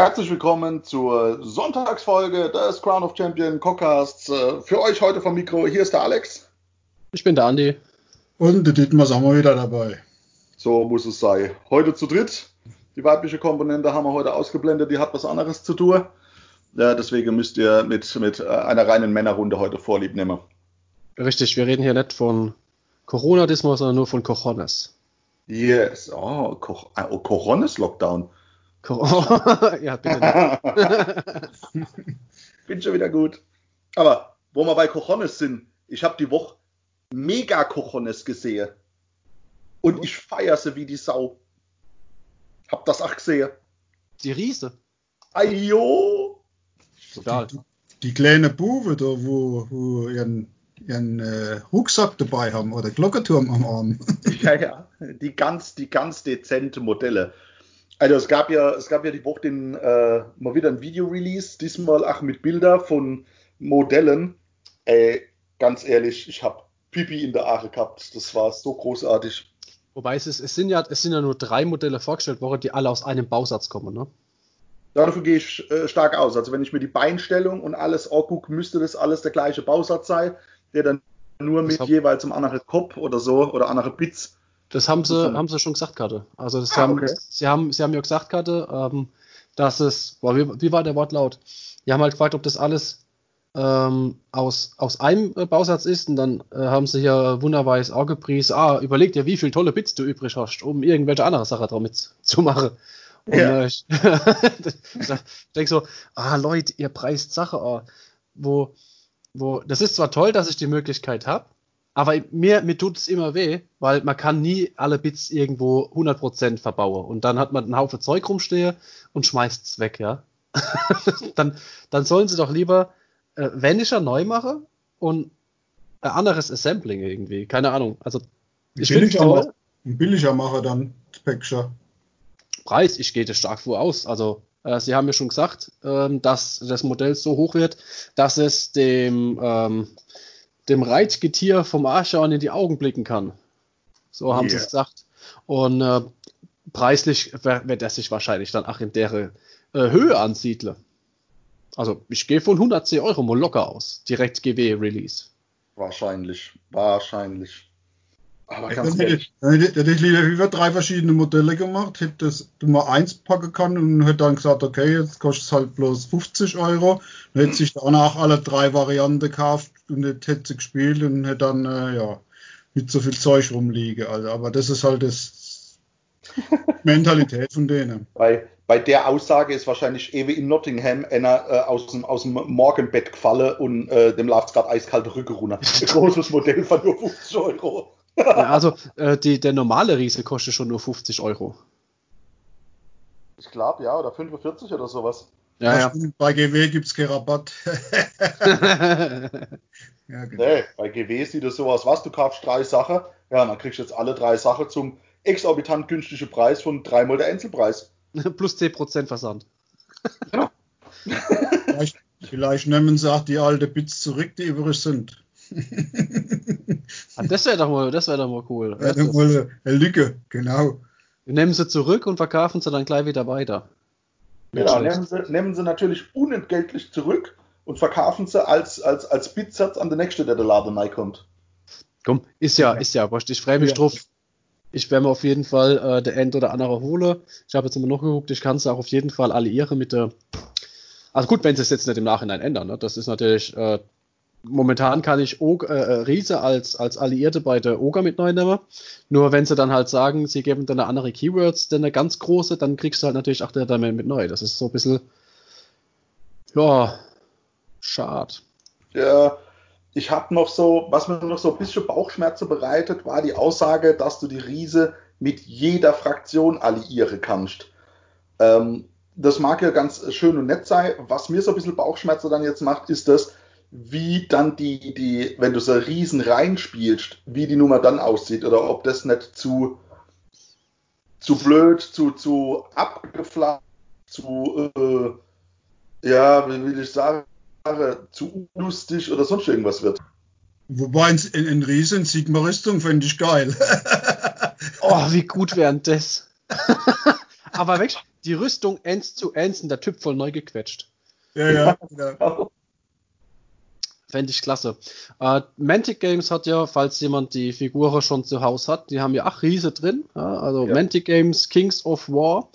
Herzlich willkommen zur Sonntagsfolge des Crown of Champion Cockcasts. Äh, für euch heute vom Mikro, hier ist der Alex. Ich bin der Andi. Und der Dietmar sind wir wieder dabei. So muss es sein. Heute zu dritt. Die weibliche Komponente haben wir heute ausgeblendet, die hat was anderes zu tun. Ja, deswegen müsst ihr mit, mit äh, einer reinen Männerrunde heute Vorlieb nehmen. Richtig, wir reden hier nicht von Corona-Dismo, sondern nur von Cojones. Yes, oh, Co oh Ja, bitte nicht. Bin schon wieder gut. Aber wo wir bei Cojones sind, ich habe die Woche mega Cojones gesehen. Und ich feiere sie wie die Sau. Hab das auch gesehen. Die Riese. Ajo! Die, die, kleine Buwe da, wo, wo ihren, ihren äh, Rucksack dabei haben oder Glockenturm am Arm. ja, ja. Die ganz, die ganz dezente Modelle. Also es gab ja, es gab ja die Woche den, äh, mal wieder ein Video-Release, diesmal auch mit Bilder von Modellen. Ey, ganz ehrlich, ich habe Pipi in der Aare gehabt. Das war so großartig. Wobei es, ist, es, sind ja, es sind ja nur drei Modelle vorgestellt worden, die alle aus einem Bausatz kommen, ne? Davon gehe ich äh, stark aus. Also wenn ich mir die Beinstellung und alles angucke, müsste das alles der gleiche Bausatz sein, der dann nur mit jeweils einem anderen Kopf oder so oder andere Bits das haben sie, haben sie schon gesagt gerade. Also das ah, haben, okay. sie haben, sie haben ja gesagt gerade, ähm, dass es, boah, wie, wie, war der Wortlaut? Die haben halt gefragt, ob das alles ähm, aus, aus einem äh, Bausatz ist und dann äh, haben sie ja wunderweise auch gepriesen, ah, überleg dir, wie viele tolle Bits du übrig hast, um irgendwelche andere Sache damit zu machen. Und ja. äh, ich, ich denke so, ah Leute, ihr preist Sache, oh, wo, wo, das ist zwar toll, dass ich die Möglichkeit habe, aber mir, mir tut es immer weh, weil man kann nie alle Bits irgendwo 100% verbauen. Und dann hat man einen Haufen Zeug rumstehen und schmeißt es weg, ja. dann, dann sollen sie doch lieber äh, Vanisher neu machen und ein anderes Assembling irgendwie. Keine Ahnung. Also, ich finde toll. Ein billiger Macher dann, Spectre. Preis, ich gehe das stark vor aus. Also, äh, Sie haben ja schon gesagt, ähm, dass das Modell so hoch wird, dass es dem ähm, dem Reitgetier vom Arschauern in die Augen blicken kann. So haben yeah. sie es gesagt. Und äh, preislich wird er sich wahrscheinlich dann auch in der äh, Höhe ansiedeln. Also ich gehe von 110 Euro mal locker aus. Direkt GW-Release. Wahrscheinlich. Wahrscheinlich. Aber ganz ehrlich. Hätte ich lieber über drei verschiedene Modelle gemacht, hätte das Nummer eins packen können und hätte dann gesagt, okay, jetzt kostet es halt bloß 50 Euro. Dann hätte sich danach alle drei Varianten gekauft und hätte sie gespielt und hätte dann, äh, ja, nicht so viel Zeug rumliegen. Also, aber das ist halt das Mentalität von denen. Bei, bei der Aussage ist wahrscheinlich Ewe in Nottingham einer äh, aus, dem, aus dem Morgenbett gefallen und äh, dem läuft gerade eiskalte Rücke runter. Ein großes Modell von nur 50 Euro ja, also äh, die, der normale Riese kostet schon nur 50 Euro. Ich glaube, ja, oder 45 oder sowas. Ja, ja. Bei GW gibt es keinen Rabatt. ja, genau. Nee, bei GW sieht es so aus, was, du kaufst drei Sachen, ja, dann kriegst du jetzt alle drei Sachen zum exorbitant günstigen Preis von dreimal der Einzelpreis. Plus 10% Versand. ja. vielleicht, vielleicht nehmen sie auch die alte Bits zurück, die übrig sind. ah, das wäre doch, mal, wär doch mal cool. Ja, mal eine Lücke, genau. Wir nehmen sie zurück und verkaufen sie dann gleich wieder weiter. Genau, nehmen sie, nehmen sie natürlich unentgeltlich zurück und verkaufen sie als, als, als Bitsatz an den nächsten, der der Laden kommt. Komm, ist ja, ist ja wurscht. Ich freue mich ja. drauf. Ich werde mir auf jeden Fall äh, der End oder andere hole. Ich habe jetzt immer noch geguckt, ich kann es auch auf jeden Fall alliieren mit der. Also gut, wenn sie es jetzt nicht im Nachhinein ändern. Ne? Das ist natürlich äh, momentan kann ich o äh, äh, Riese als, als Alliierte bei der Oga mit neu nehmen. Nur wenn sie dann halt sagen, sie geben dann eine andere Keywords, dann eine ganz große, dann kriegst du halt natürlich auch der Diamond mit neu. Das ist so ein bisschen, ja, schade. Ja, ich habe noch so, was mir noch so ein bisschen Bauchschmerzen bereitet, war die Aussage, dass du die Riese mit jeder Fraktion alliieren kannst. Ähm, das mag ja ganz schön und nett sein. Was mir so ein bisschen Bauchschmerzen dann jetzt macht, ist das, wie dann die, die, wenn du so Riesen reinspielst, wie die Nummer dann aussieht oder ob das nicht zu, zu blöd, zu, zu abgeflacht, zu, äh, ja, wie will ich sagen, zu unlustig oder sonst irgendwas wird. Wobei in, in, Riesen Sigma-Rüstung fände ich geil. oh, wie gut wären das. Aber wirklich, die Rüstung ends zu ends und der Typ voll neu gequetscht. Ja, ja. ja. Fände ich klasse. Äh, Mantic Games hat ja, falls jemand die Figuren schon zu Hause hat, die haben ja acht Riese drin. Ja, also ja. Mantic Games Kings of War.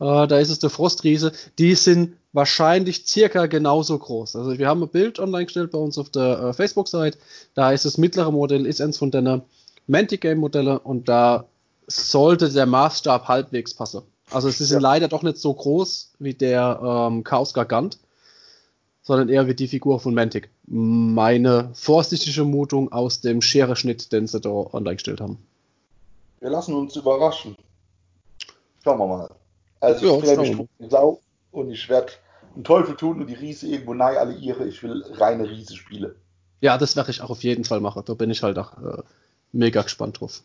Äh, da ist es der Frostriese. Die sind wahrscheinlich circa genauso groß. Also wir haben ein Bild online gestellt bei uns auf der äh, Facebook-Seite. Da ist das mittlere Modell, ist eins von den Mantic Game Modelle und da sollte der Maßstab halbwegs passen. Also sie sind ja. leider doch nicht so groß wie der ähm, Chaos Gargant sondern eher wie die Figur von Mantic. Meine vorsichtige Mutung aus dem Schere-Schnitt, den sie da online gestellt haben. Wir lassen uns überraschen. Schauen wir mal. Also ja, ich freue mich Sau und ich werde einen Teufel tun und die Riese irgendwo nahe alliiere. Ich will reine Riese spiele. Ja, das werde ich auch auf jeden Fall machen. Da bin ich halt auch äh, mega gespannt drauf.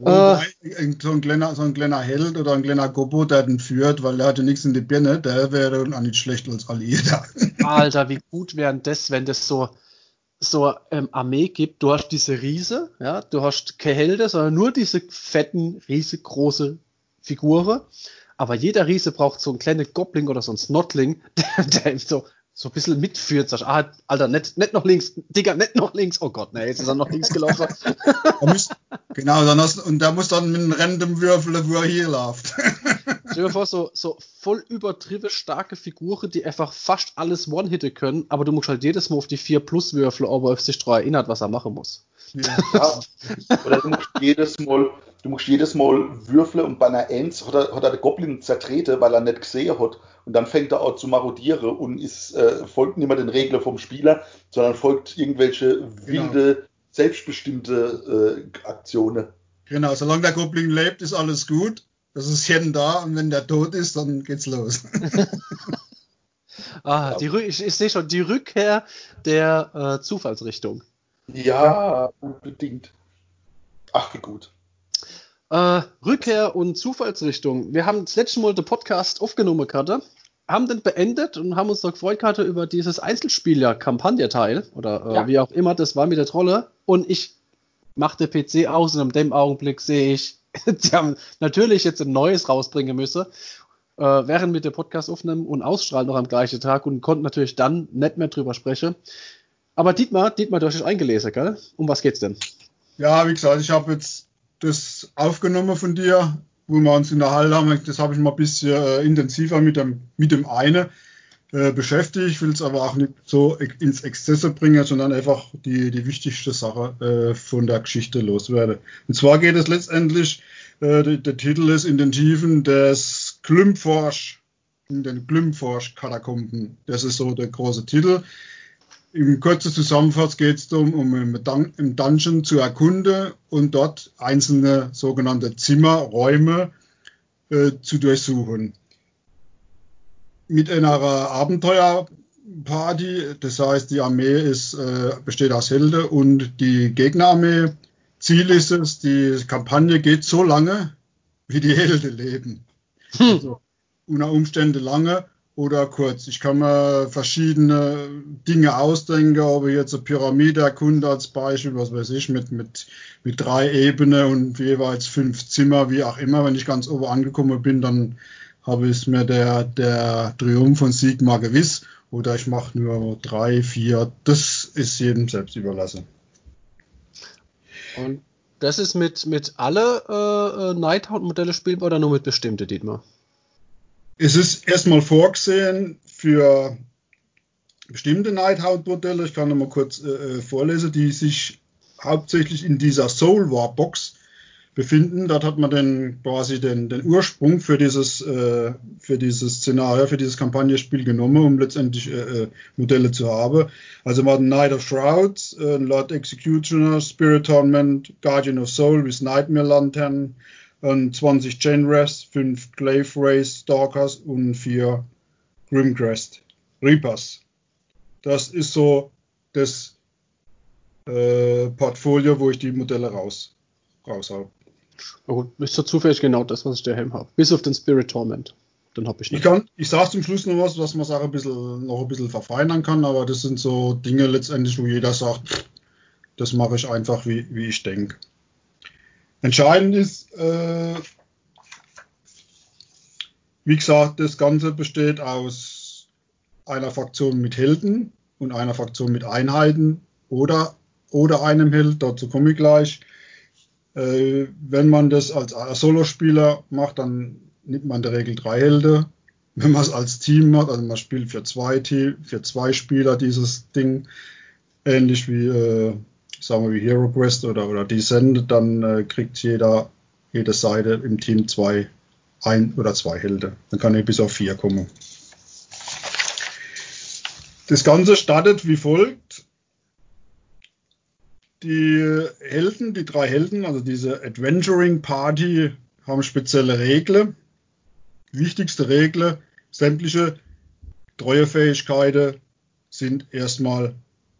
Wobei, äh, so, ein kleiner, so ein kleiner Held oder ein kleiner Gobo, der den führt, weil er hatte nichts in die Birne, der wäre dann auch nicht schlecht als Alliierter. Alter, wie gut wäre das, wenn das so, so ähm, Armee gibt. Du hast diese Riese, ja, du hast keine Helden, sondern nur diese fetten, riesengroße Figuren. Aber jeder Riese braucht so einen kleinen Goblin oder so einen Snotling, der, der so so ein bisschen mitführt, sagst, ah, Alter, nicht, nicht noch links, Digga, nicht noch links, oh Gott, ne, jetzt ist er noch links gelaufen. genau, dann hast, und der muss dann mit einem random würfeln, wo er hier läuft. Stell dir vor, so, so voll übertrieben starke Figuren, die einfach fast alles one-hitte können, aber du musst halt jedes Mal auf die 4 plus würfeln, ob er sich daran erinnert, was er machen muss. Ja. ja. Oder du musst jedes Mal, du musst jedes Mal würfeln und bei einer Ends hat er, hat er den Goblin zertreten, weil er nicht gesehen hat und dann fängt er auch zu marodieren und ist, äh, folgt nicht mehr den Regeln vom Spieler, sondern folgt irgendwelche genau. wilde, genau. selbstbestimmte äh, Aktionen. Genau, solange der Goblin lebt, ist alles gut. Das ist Hirn da und wenn der tot ist, dann geht's los. ah, die, ich, ich sehe schon, die Rückkehr der äh, Zufallsrichtung. Ja, unbedingt. Ach, wie gut. Äh, Rückkehr und Zufallsrichtung. Wir haben das letzte Mal den Podcast aufgenommen, Karte, haben den beendet und haben uns doch gefreut, Karte, über dieses Einzelspiel, ja, Kampagnenteil oder äh, ja. wie auch immer das war mit der Trolle. Und ich machte PC aus und in dem Augenblick sehe ich, sie haben natürlich jetzt ein neues rausbringen müssen, äh, während wir den Podcast aufnehmen und ausstrahlen noch am gleichen Tag und konnten natürlich dann nicht mehr drüber sprechen. Aber Dietmar, Dietmar, du hast dich eingelesen, gell? Um was geht's denn? Ja, wie gesagt, ich habe jetzt das aufgenommen von dir, wo wir uns in der Halle haben. Das habe ich mal ein bisschen äh, intensiver mit dem, mit dem einen äh, beschäftigt. Ich will es aber auch nicht so ins Exzesse bringen, sondern einfach die, die wichtigste Sache äh, von der Geschichte loswerde. Und zwar geht es letztendlich, äh, der, der, Titel ist in den Tiefen des Glümforsch, in den Glümforsch-Katakomben. Das ist so der große Titel. Im kurzen Zusammenfass geht es darum, um im, Dun im Dungeon zu erkunden und dort einzelne sogenannte Zimmer, Räume äh, zu durchsuchen. Mit einer Abenteuerparty, das heißt, die Armee ist, äh, besteht aus Helden und die Gegnerarmee. Ziel ist es, die Kampagne geht so lange, wie die Helden leben. Hm. Also unter Umständen lange oder kurz. Ich kann mir verschiedene Dinge ausdenken, ob ich jetzt eine Pyramide erkunde als Beispiel, was weiß ich, mit, mit, mit drei Ebenen und jeweils fünf Zimmer, wie auch immer. Wenn ich ganz oben angekommen bin, dann habe ich mir der, der Triumph von Sigma gewiss. Oder ich mache nur drei, vier. Das ist jedem selbst überlassen. Und das ist mit, mit alle äh, äh Nighthound-Modelle spielbar oder nur mit bestimmten, Dietmar? Es ist erstmal vorgesehen für bestimmte Nighthound-Modelle, ich kann noch mal kurz äh, äh, vorlesen, die sich hauptsächlich in dieser Soul War Box befinden. Dort hat man dann quasi den, den Ursprung für dieses, äh, für dieses Szenario, für dieses Kampagnenspiel genommen, um letztendlich äh, äh Modelle zu haben. Also man hat Knight of Shrouds, äh, Lord Executioner, Spirit Torment, Guardian of Soul with Nightmare Lantern, 20 Genres, 5 Glaive Race Stalkers und 4 Grimcrest Reapers. Das ist so das äh, Portfolio, wo ich die Modelle raus, raus Oh, ist so zufällig genau das, was ich daheim habe. Bis auf den Spirit Torment. Dann habe ich nicht. Ich, kann, ich sage zum Schluss noch was, was man Sache ein bisschen, noch ein bisschen verfeinern kann, aber das sind so Dinge letztendlich, wo jeder sagt, das mache ich einfach, wie, wie ich denke. Entscheidend ist, äh, Wie gesagt, das Ganze besteht aus einer Fraktion mit Helden und einer Fraktion mit Einheiten oder, oder einem Held. Dazu komme ich gleich. Äh, wenn man das als Solospieler macht, dann nimmt man in der Regel drei Helden. Wenn man es als Team macht, also man spielt für zwei, für zwei Spieler dieses Ding, ähnlich wie, äh, sagen wir, wie Hero Quest oder, oder Descent, dann äh, kriegt jeder, jede Seite im Team zwei, ein oder zwei Helden. Dann kann ich bis auf vier kommen. Das Ganze startet wie folgt. Die Helden, die drei Helden, also diese Adventuring Party, haben spezielle Regeln. Wichtigste Regel, sämtliche Treuefähigkeiten sind erstmal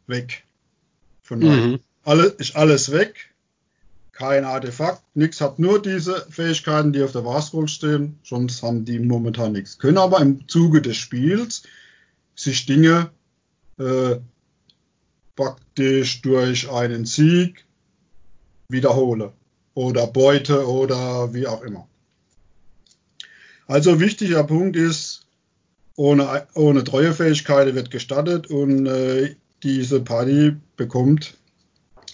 weg. Von mhm. alle, ist alles weg. Kein Artefakt, nichts hat nur diese Fähigkeiten, die auf der Warscroll stehen, sonst haben die momentan nichts. Können aber im Zuge des Spiels sich Dinge äh, praktisch durch einen Sieg wiederhole oder Beute oder wie auch immer. Also wichtiger Punkt ist, ohne, ohne Treuefähigkeit wird gestattet und äh, diese Party bekommt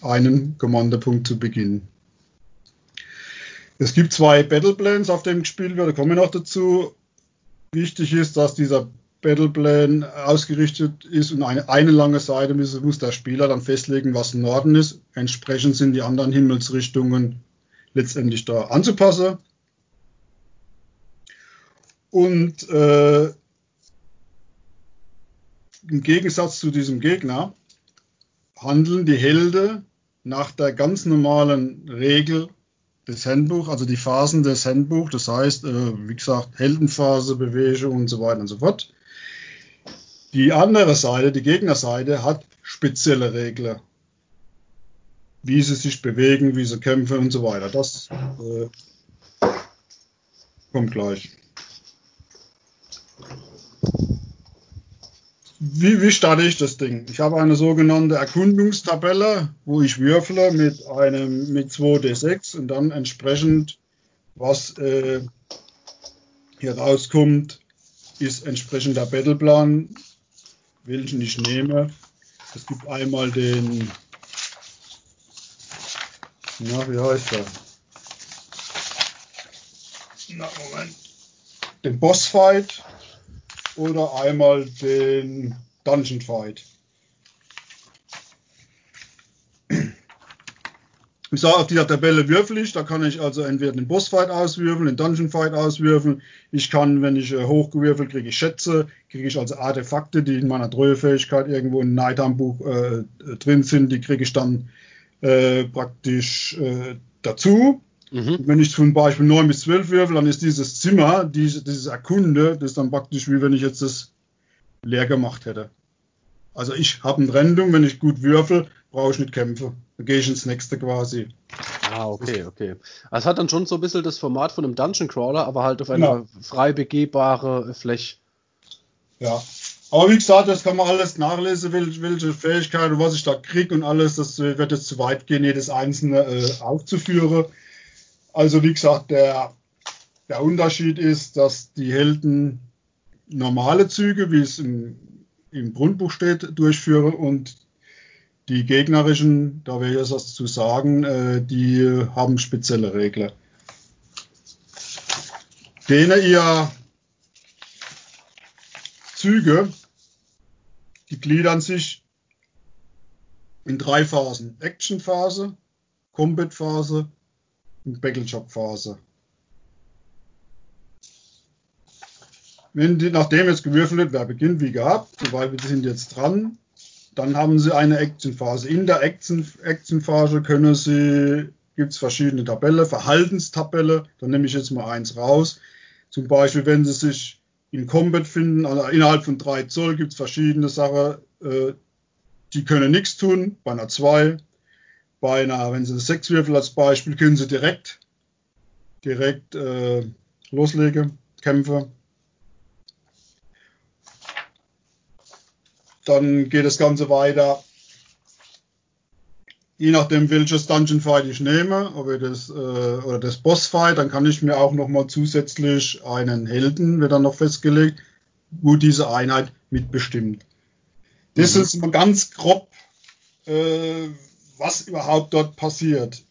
einen Kommandopunkt zu Beginn. Es gibt zwei Battleplans, auf dem gespielt wird, da kommen wir noch dazu. Wichtig ist, dass dieser Battleplan ausgerichtet ist und eine, eine lange Seite muss, muss der Spieler dann festlegen, was Norden ist. Entsprechend sind die anderen Himmelsrichtungen letztendlich da anzupassen. Und äh, im Gegensatz zu diesem Gegner handeln die Helden nach der ganz normalen Regel des Handbuchs, also die Phasen des Handbuchs, das heißt, äh, wie gesagt, Heldenphase, Bewegung und so weiter und so fort. Die andere Seite, die Gegnerseite, hat spezielle Regeln. Wie sie sich bewegen, wie sie kämpfen und so weiter. Das äh, kommt gleich. Wie, wie starte ich das Ding? Ich habe eine sogenannte Erkundungstabelle, wo ich würfle mit einem mit 2d6 und dann entsprechend, was äh, hier rauskommt, ist entsprechend der Battleplan welchen ich nehme. Es gibt einmal den, na, wie heißt der? Na, Moment. Den Bossfight oder einmal den Dungeon Fight. Ich sage, auf dieser Tabelle würfel ich, da kann ich also entweder den Bossfight auswürfeln, den Dungeon Fight auswürfeln. Ich kann, wenn ich äh, hochgewürfelt kriege ich Schätze, kriege ich also Artefakte, die in meiner Treuefähigkeit irgendwo im Nightham-Buch äh, drin sind, die kriege ich dann äh, praktisch äh, dazu. Mhm. Wenn ich zum Beispiel 9 bis 12 würfel, dann ist dieses Zimmer, dieses, dieses Erkunde, das ist dann praktisch wie wenn ich jetzt das leer gemacht hätte. Also ich habe eine Rendung, wenn ich gut würfel, brauche ich nicht kämpfen. Dann gehe ich ins nächste quasi. Ah, okay, okay. Also es hat dann schon so ein bisschen das Format von einem Dungeon Crawler, aber halt auf einer ja. frei begehbare Fläche. Ja. Aber wie gesagt, das kann man alles nachlesen, welche Fähigkeiten, was ich da kriege und alles. Das wird jetzt zu weit gehen, jedes einzelne äh, aufzuführen. Also wie gesagt, der, der Unterschied ist, dass die Helden normale Züge, wie es im, im Grundbuch steht, durchführen und die gegnerischen, da will ich jetzt was zu sagen, äh, die haben spezielle Regeln. Denen ihr Züge, die gliedern sich in drei Phasen. Action-Phase, Combat-Phase und Battle-Job-Phase. Wenn die, nachdem jetzt gewürfelt wird, wer beginnt wie gehabt, weil wir sind jetzt dran, dann haben Sie eine Actionphase. In der Actionphase können Sie, gibt es verschiedene Tabellen, Verhaltenstabelle, da nehme ich jetzt mal eins raus. Zum Beispiel, wenn Sie sich in Combat finden, also innerhalb von drei Zoll gibt es verschiedene Sachen, äh, die können nichts tun, bei einer 2. Bei einer, wenn Sie 6 Würfel als Beispiel, können Sie direkt, direkt äh, loslegen, kämpfen. Dann geht das Ganze weiter. je nachdem, welches Dungeon Fight ich nehme, ob ich das, äh, oder das Boss Fight, dann kann ich mir auch nochmal zusätzlich einen Helden, wird dann noch festgelegt, wo diese Einheit mitbestimmt. Das mhm. ist mal ganz grob, äh, was überhaupt dort passiert.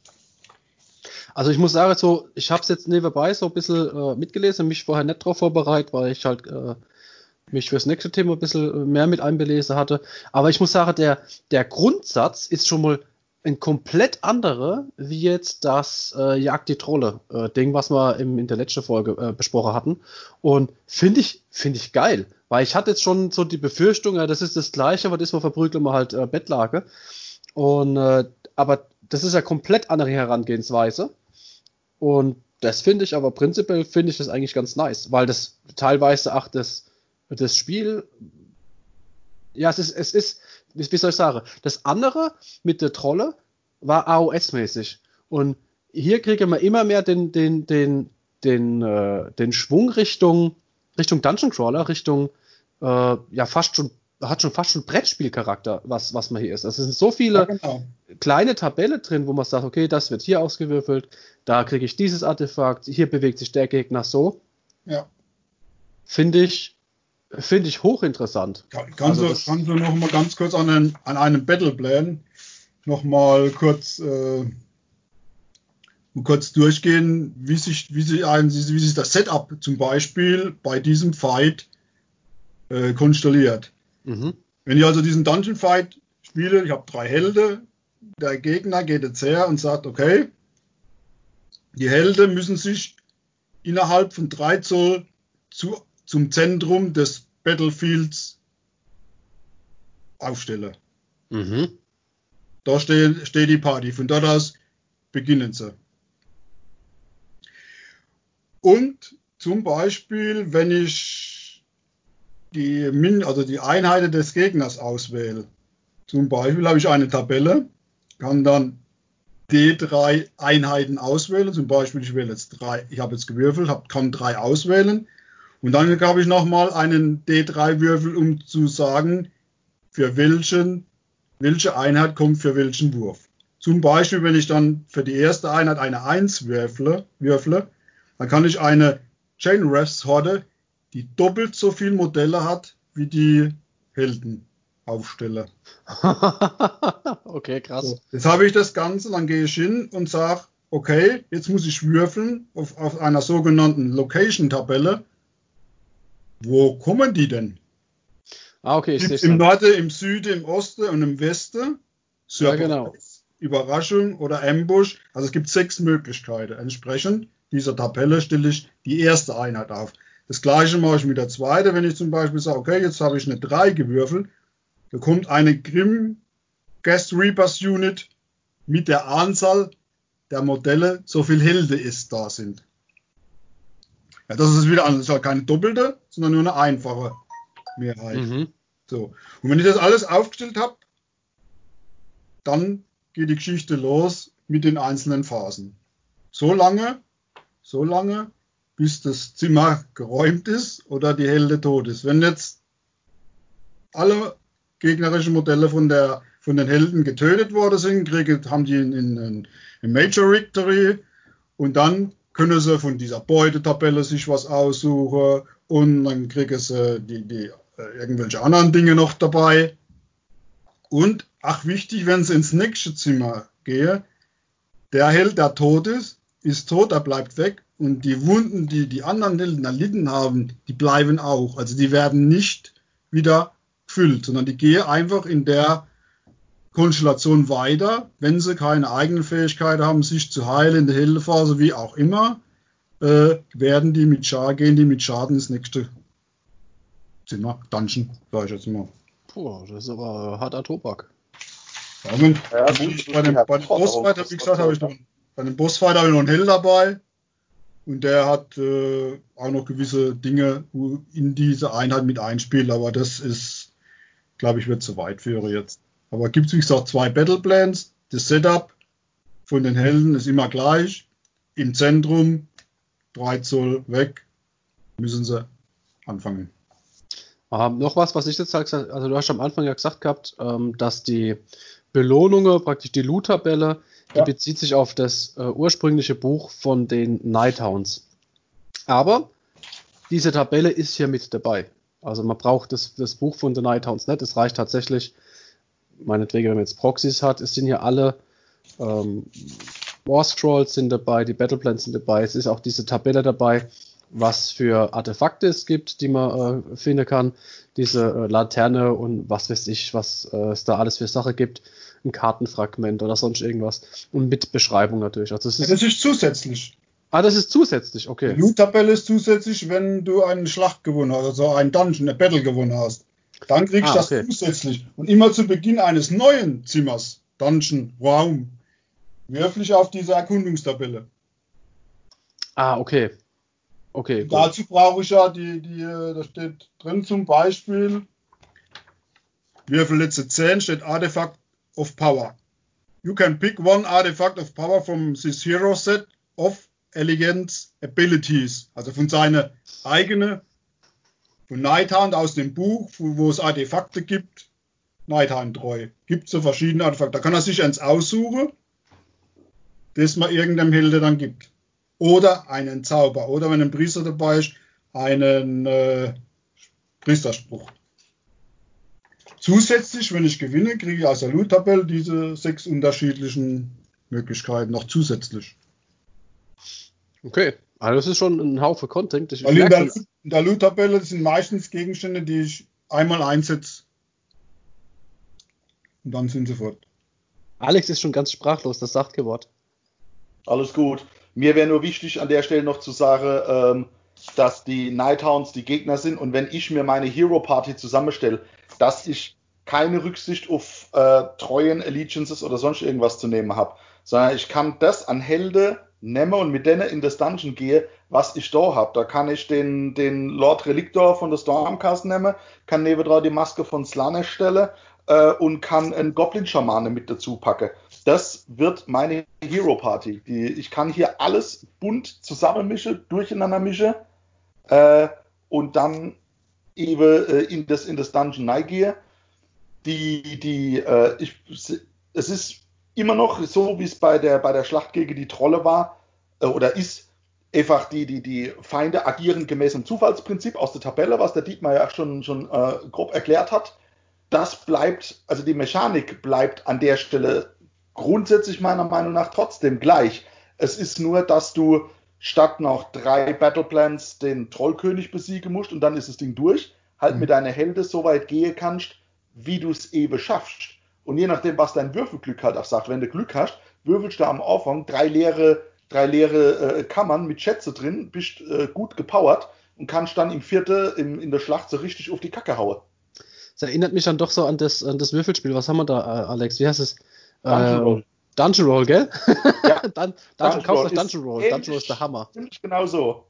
Also ich muss sagen, so, ich habe es jetzt nebenbei so ein bisschen äh, mitgelesen, mich vorher nicht drauf vorbereitet, weil ich halt äh, mich fürs nächste Thema ein bisschen mehr mit einbelesen hatte. Aber ich muss sagen, der, der Grundsatz ist schon mal ein komplett anderer, wie jetzt das äh, Jagd die Trolle äh, Ding, was wir im, in der letzten Folge äh, besprochen hatten. Und finde ich, finde ich geil. Weil ich hatte jetzt schon so die Befürchtung, ja, das ist das Gleiche, aber das mal verprügeln wir halt äh, Bettlage. Und, äh, aber das ist ja komplett andere Herangehensweise. Und das finde ich aber prinzipiell finde ich das eigentlich ganz nice, weil das teilweise auch das, das Spiel, ja, es ist, es ist, wie soll ich sagen, das andere mit der Trolle war AOS-mäßig. Und hier kriege man immer mehr den, den, den, den, äh, den Schwung Richtung, Richtung Dungeon Crawler, Richtung, äh, ja, fast schon hat schon fast schon Brettspielcharakter, was, was man hier ist. Also es sind so viele ja, genau. kleine Tabelle drin, wo man sagt, okay, das wird hier ausgewürfelt, da kriege ich dieses Artefakt, hier bewegt sich der Gegner so. Ja. Finde ich, finde ich hochinteressant. Kann, kannst, also du, kannst du noch mal ganz kurz an, einen, an einem Battleplan noch mal kurz, äh, kurz durchgehen, wie sich, wie, sich ein, wie sich das Setup zum Beispiel bei diesem Fight äh, konstelliert. Mhm. Wenn ich also diesen Dungeon Fight spiele, ich habe drei Helden, der Gegner geht jetzt her und sagt, okay, die Helden müssen sich innerhalb von drei Zoll zu, zum Zentrum des Battlefields aufstellen. Mhm. Da steht, steht die Party. Von dort aus beginnen sie. Und zum Beispiel, wenn ich die, Min also die Einheiten des Gegners auswähle. Zum Beispiel habe ich eine Tabelle, kann dann D3 Einheiten auswählen. Zum Beispiel, ich wähle jetzt drei, ich habe jetzt gewürfelt, hab, kann drei auswählen. Und dann habe ich nochmal einen D3-Würfel, um zu sagen, für welchen, welche Einheit kommt für welchen Wurf. Zum Beispiel, wenn ich dann für die erste Einheit eine 1 würfle, würfle dann kann ich eine Chain Refs Horde die doppelt so viele Modelle hat wie die Heldenaufsteller. okay, krass. So, jetzt habe ich das Ganze, dann gehe ich hin und sage, okay, jetzt muss ich würfeln auf, auf einer sogenannten Location-Tabelle. Wo kommen die denn? Ah, okay, ich Im Norden, im Süden, im Osten und im Westen. Ja, genau. Überraschung oder Ambush. Also es gibt sechs Möglichkeiten. Entsprechend dieser Tabelle stelle ich die erste Einheit auf. Das gleiche mache ich mit der zweiten, wenn ich zum Beispiel sage, okay, jetzt habe ich eine 3 gewürfelt, da kommt eine Grim Guest Reapers Unit mit der Anzahl der Modelle, so viel Helden es da sind. Ja, das ist wieder anders. Das ist halt keine doppelte, sondern nur eine einfache Mehrheit. Mhm. So. Und wenn ich das alles aufgestellt habe, dann geht die Geschichte los mit den einzelnen Phasen. So lange, so lange, bis das Zimmer geräumt ist oder die Helde tot ist. Wenn jetzt alle gegnerischen Modelle von, der, von den Helden getötet worden sind, kriegen, haben die in, Major Victory und dann können sie von dieser Beutetabelle sich was aussuchen und dann kriegen sie die, die, äh, irgendwelche anderen Dinge noch dabei. Und, ach wichtig, wenn sie ins nächste Zimmer gehen, der Held, der tot ist, ist tot, er bleibt weg und die Wunden, die die anderen Helden erlitten haben, die bleiben auch. Also die werden nicht wieder gefüllt, sondern die gehen einfach in der Konstellation weiter, wenn sie keine eigenen Fähigkeiten haben, sich zu heilen in der Heldephase, wie auch immer, äh, werden die mit Schaden, gehen die mit Schaden ins nächste Zimmer, Dungeon, sag ich jetzt mal. Puh, das ist aber harter Tobak. Ja, wenn, ja, gut, bei dem, bei dem Bossfight, wie gesagt, habe ich noch, bei dem Bossfight habe ich noch einen Hell dabei. Und der hat äh, auch noch gewisse Dinge in diese Einheit mit einspielt, aber das ist, glaube ich, wird zu weit führen jetzt. Aber gibt es, wie gesagt, zwei Battle Plans. Das Setup von den Helden ist immer gleich. Im Zentrum, 3 Zoll weg, müssen sie anfangen. Ähm, noch was, was ich jetzt halt gesagt also du hast am Anfang ja gesagt gehabt, ähm, dass die Belohnungen, praktisch die Loot-Tabelle, die ja. bezieht sich auf das äh, ursprüngliche Buch von den Nighthounds. Aber diese Tabelle ist hier mit dabei. Also man braucht das, das Buch von den Nighthounds nicht. Es reicht tatsächlich, meinetwegen, wenn man jetzt Proxys hat, es sind hier alle ähm, War Scrolls sind dabei, die Battleplans sind dabei, es ist auch diese Tabelle dabei, was für Artefakte es gibt, die man äh, finden kann. Diese äh, Laterne und was weiß ich, was äh, es da alles für Sache gibt. Ein Kartenfragment oder sonst irgendwas. Und mit Beschreibung natürlich. Also das, ist, das ist zusätzlich. Ah, das ist zusätzlich, okay. Die Loot-Tabelle ist zusätzlich, wenn du eine Schlacht gewonnen hast, also einen Dungeon, eine Battle gewonnen hast. Dann kriegst du ah, okay. das zusätzlich. Und immer zu Beginn eines neuen Zimmers, Dungeon, Raum, würfel ich auf diese Erkundungstabelle. Ah, okay. Okay. Dazu brauche ich ja die, die, da steht drin zum Beispiel, Würfel letzte 10 steht Artifact of Power. You can pick one artifact of power from this hero set of elegant abilities. Also von seiner eigenen, von Nighthand aus dem Buch, wo es Artefakte gibt, Nighthand treu. Gibt es so verschiedene Artefakte. Da kann er sich eins aussuchen, das man irgendeinem Helden dann gibt oder einen Zauber oder wenn ein Priester dabei ist, einen äh, Priesterspruch. Zusätzlich, wenn ich gewinne, kriege ich aus der Loot-Tabelle diese sechs unterschiedlichen Möglichkeiten noch zusätzlich. Okay, also das ist schon ein Haufen Content. Ich Weil in der, in der Loot-Tabelle sind meistens Gegenstände, die ich einmal einsetze und dann sind sie fort. Alex ist schon ganz sprachlos, das sagt Wort. Alles gut. Mir wäre nur wichtig, an der Stelle noch zu sagen, ähm, dass die Nighthounds die Gegner sind und wenn ich mir meine Hero Party zusammenstelle, dass ich keine Rücksicht auf äh, treuen Allegiances oder sonst irgendwas zu nehmen habe, sondern ich kann das an Helde nehmen und mit denen in das Dungeon gehe, was ich da habe. Da kann ich den, den Lord Relictor von der Stormcast nehmen, kann nebendran die Maske von Slanesh stellen äh, und kann einen Goblin-Schamane mit dazu packen das wird meine Hero Party. Die, ich kann hier alles bunt zusammenmischen, durcheinander mischen äh, und dann eben äh, in, das, in das Dungeon reingehe. Die, die, äh, ich, es ist immer noch so, wie es bei der, bei der Schlacht gegen die Trolle war äh, oder ist. Einfach die, die, die Feinde agieren gemäß dem Zufallsprinzip aus der Tabelle, was der Dietmar ja schon, schon äh, grob erklärt hat. Das bleibt, also die Mechanik bleibt an der Stelle grundsätzlich meiner Meinung nach trotzdem gleich. Es ist nur, dass du statt noch drei Battleplans den Trollkönig besiegen musst und dann ist das Ding durch, halt mhm. mit deiner Helde so weit gehen kannst, wie du es eben schaffst. Und je nachdem, was dein Würfelglück halt auch sagt, wenn du Glück hast, würfelst du am Anfang drei leere, drei leere äh, Kammern mit Schätze drin, bist äh, gut gepowert und kannst dann im vierten in, in der Schlacht so richtig auf die Kacke hauen. Das erinnert mich dann doch so an das, an das Würfelspiel. Was haben wir da, äh, Alex? Wie heißt es? Dungeon Roll. Dungeon Roll, gell? Ja. Dun Dungeon, kauft euch Dungeon Roll. Dungeon Roll ist der Hammer. Ziemlich genau so.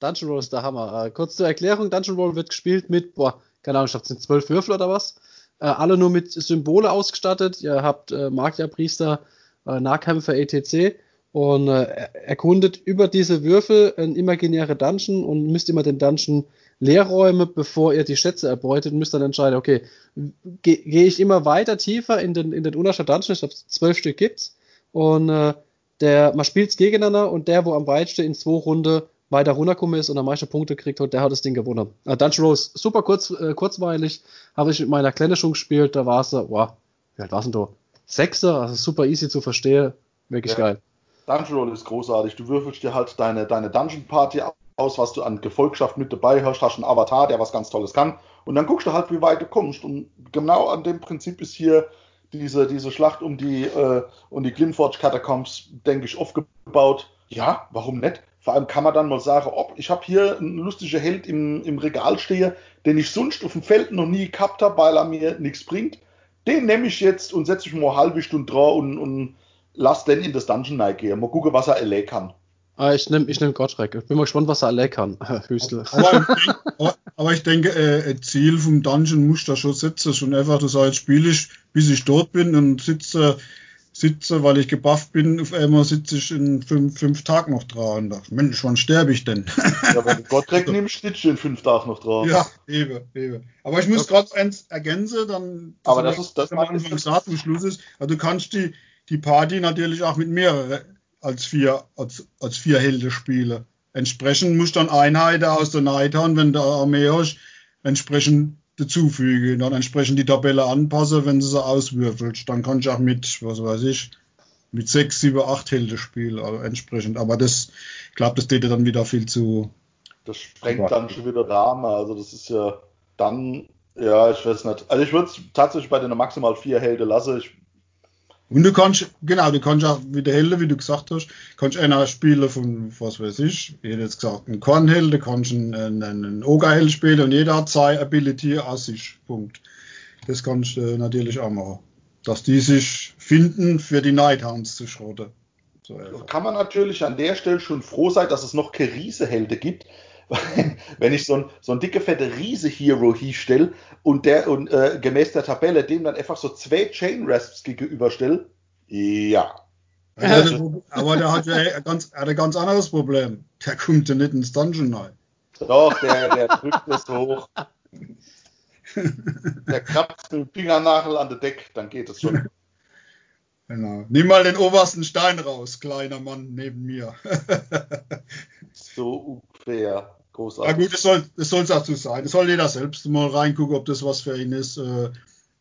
Dungeon Roll ist der Hammer. Äh, kurz zur Erklärung: Dungeon Roll wird gespielt mit, boah, keine Ahnung, ich glaube, sind zwölf Würfel oder was. Äh, alle nur mit Symbole ausgestattet. Ihr habt äh, Magierpriester, äh, Nahkämpfer, etc. Und äh, erkundet über diese Würfel ein imaginäre Dungeon und müsst immer den Dungeon Leerräume, bevor ihr die Schätze erbeutet, müsst dann entscheiden, okay, gehe geh ich immer weiter tiefer in den, in den Unterschied Dungeon, ich glaube, zwölf Stück gibt's, und äh, der, man spielt's gegeneinander und der, wo am weitesten in zwei Runden weiter runtergekommen ist und am meisten Punkte kriegt, der hat das Ding gewonnen. Äh, Dungeon Rose, super kurz, äh, kurzweilig, habe ich mit meiner Kleine schon gespielt, da war es, wow, wie alt war denn da? Sechser, also super easy zu verstehen, wirklich ja. geil. Dungeon Roll ist großartig. Du würfelst dir halt deine, deine Dungeon Party aus, was du an Gefolgschaft mit dabei hast, hast einen Avatar, der was ganz Tolles kann. Und dann guckst du halt, wie weit du kommst. Und genau an dem Prinzip ist hier diese, diese Schlacht um die, äh, um die Glimforge Catacombs, denke ich, aufgebaut. Ja, warum nicht? Vor allem kann man dann mal sagen, ob ich habe hier einen lustigen Held im, im Regal stehe, den ich sonst auf dem Feld noch nie gehabt habe, weil er mir nichts bringt. Den nehme ich jetzt und setze ich mal eine halbe Stunde drauf und, und lass den in das Dungeon reingehen. Mal gucken, was er erlegt kann. Ah, ich nehme ich nehm Gottschreck. Ich bin mal gespannt, was er alle kann. Hüstel. Aber, aber, ich denke, äh, Ziel vom Dungeon muss da schon sitzen. Schon einfach, du sagst, spiele ich, bis ich dort bin und sitze sitze, weil ich gebufft bin, auf einmal sitze ich in fünf, fünf Tagen noch dran und dachte, Mensch, wann sterbe ich denn? ja, wenn du Gott direkt nimmst, sitzt du in fünf Tagen noch dran. Ja, eben, eben. Aber ich muss gerade eins ergänzen, dann aber das ist das, was am Anfang zum Schluss ist. Also du kannst die, die Party natürlich auch mit mehreren als vier, als, als vier Helden spielen. Entsprechend musst du dann Einheiten aus der Nighthorn, wenn du Armee hast, entsprechend dazufügen und dann entsprechend die Tabelle anpassen, wenn du sie auswürfelst. Dann kannst du auch mit, was weiß ich, mit 6, 7, 8 Helden spielen, also entsprechend. Aber das, ich glaube, das täte dann wieder viel zu. Das sprengt dann schon wieder Rahmen. Also das ist ja dann, ja, ich weiß nicht. Also ich würde es tatsächlich bei den maximal vier Helden lassen. Ich und du kannst, genau, du kannst auch wie der Helden, wie du gesagt hast, kannst einer spielen von, was weiß ich, ich hätte jetzt gesagt, einen Kornheld, du kannst einen, einen, einen Ogerheld spielen und jeder hat zwei Ability aus sich. Punkt. Das kannst du natürlich auch machen. Dass die sich finden, für die Nighthounds zu schrotten. So Kann man natürlich an der Stelle schon froh sein, dass es noch Kerise-Helden gibt, wenn ich so ein, so ein dicke, fette Riese-Hero hier stelle und der und äh, gemäß der Tabelle dem dann einfach so zwei Chain Rasps gegenüberstelle, ja. aber der hat ja ein ganz, hat ein ganz anderes Problem. Der kommt ja nicht ins Dungeon rein. Doch, der, der drückt das hoch. Der kratzt mit dem Fingernagel an der Deck, dann geht es schon. Genau. Nimm mal den obersten Stein raus, kleiner Mann neben mir. so ungefähr. Großartig. Ja gut, es soll es soll dazu sein. Es soll jeder selbst mal reingucken, ob das was für ihn ist. Äh,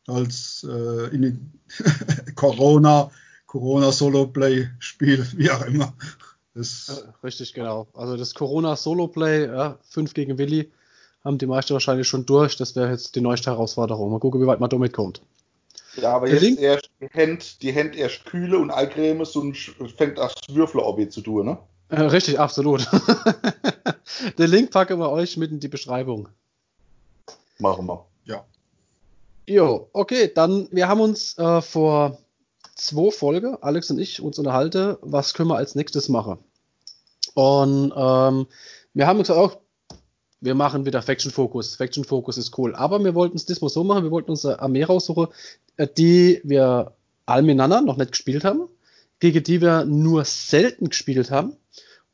als äh, in Corona, Corona Solo Play Spiel, wie auch immer. Das Richtig, genau. Also das Corona Solo Play, ja, 5 gegen Willi, haben die meisten wahrscheinlich schon durch. Das wäre jetzt die neueste Herausforderung. Mal gucken, wie weit man damit kommt. Ja, aber Der jetzt Link? erst die Hände, die Hände erst kühle und Eincreme und fängt das Würfel zu tun, ne? Äh, richtig, absolut. Den Link packen wir euch mit in die Beschreibung. Machen wir. Ja. Jo, okay, dann, wir haben uns äh, vor zwei Folgen, Alex und ich, uns unterhalten, was können wir als nächstes machen. Und ähm, wir haben gesagt, auch, wir machen wieder Faction Focus. Faction Focus ist cool. Aber wir wollten es diesmal so machen, wir wollten uns eine Armee raussuchen, äh, die wir miteinander noch nicht gespielt haben, gegen die wir nur selten gespielt haben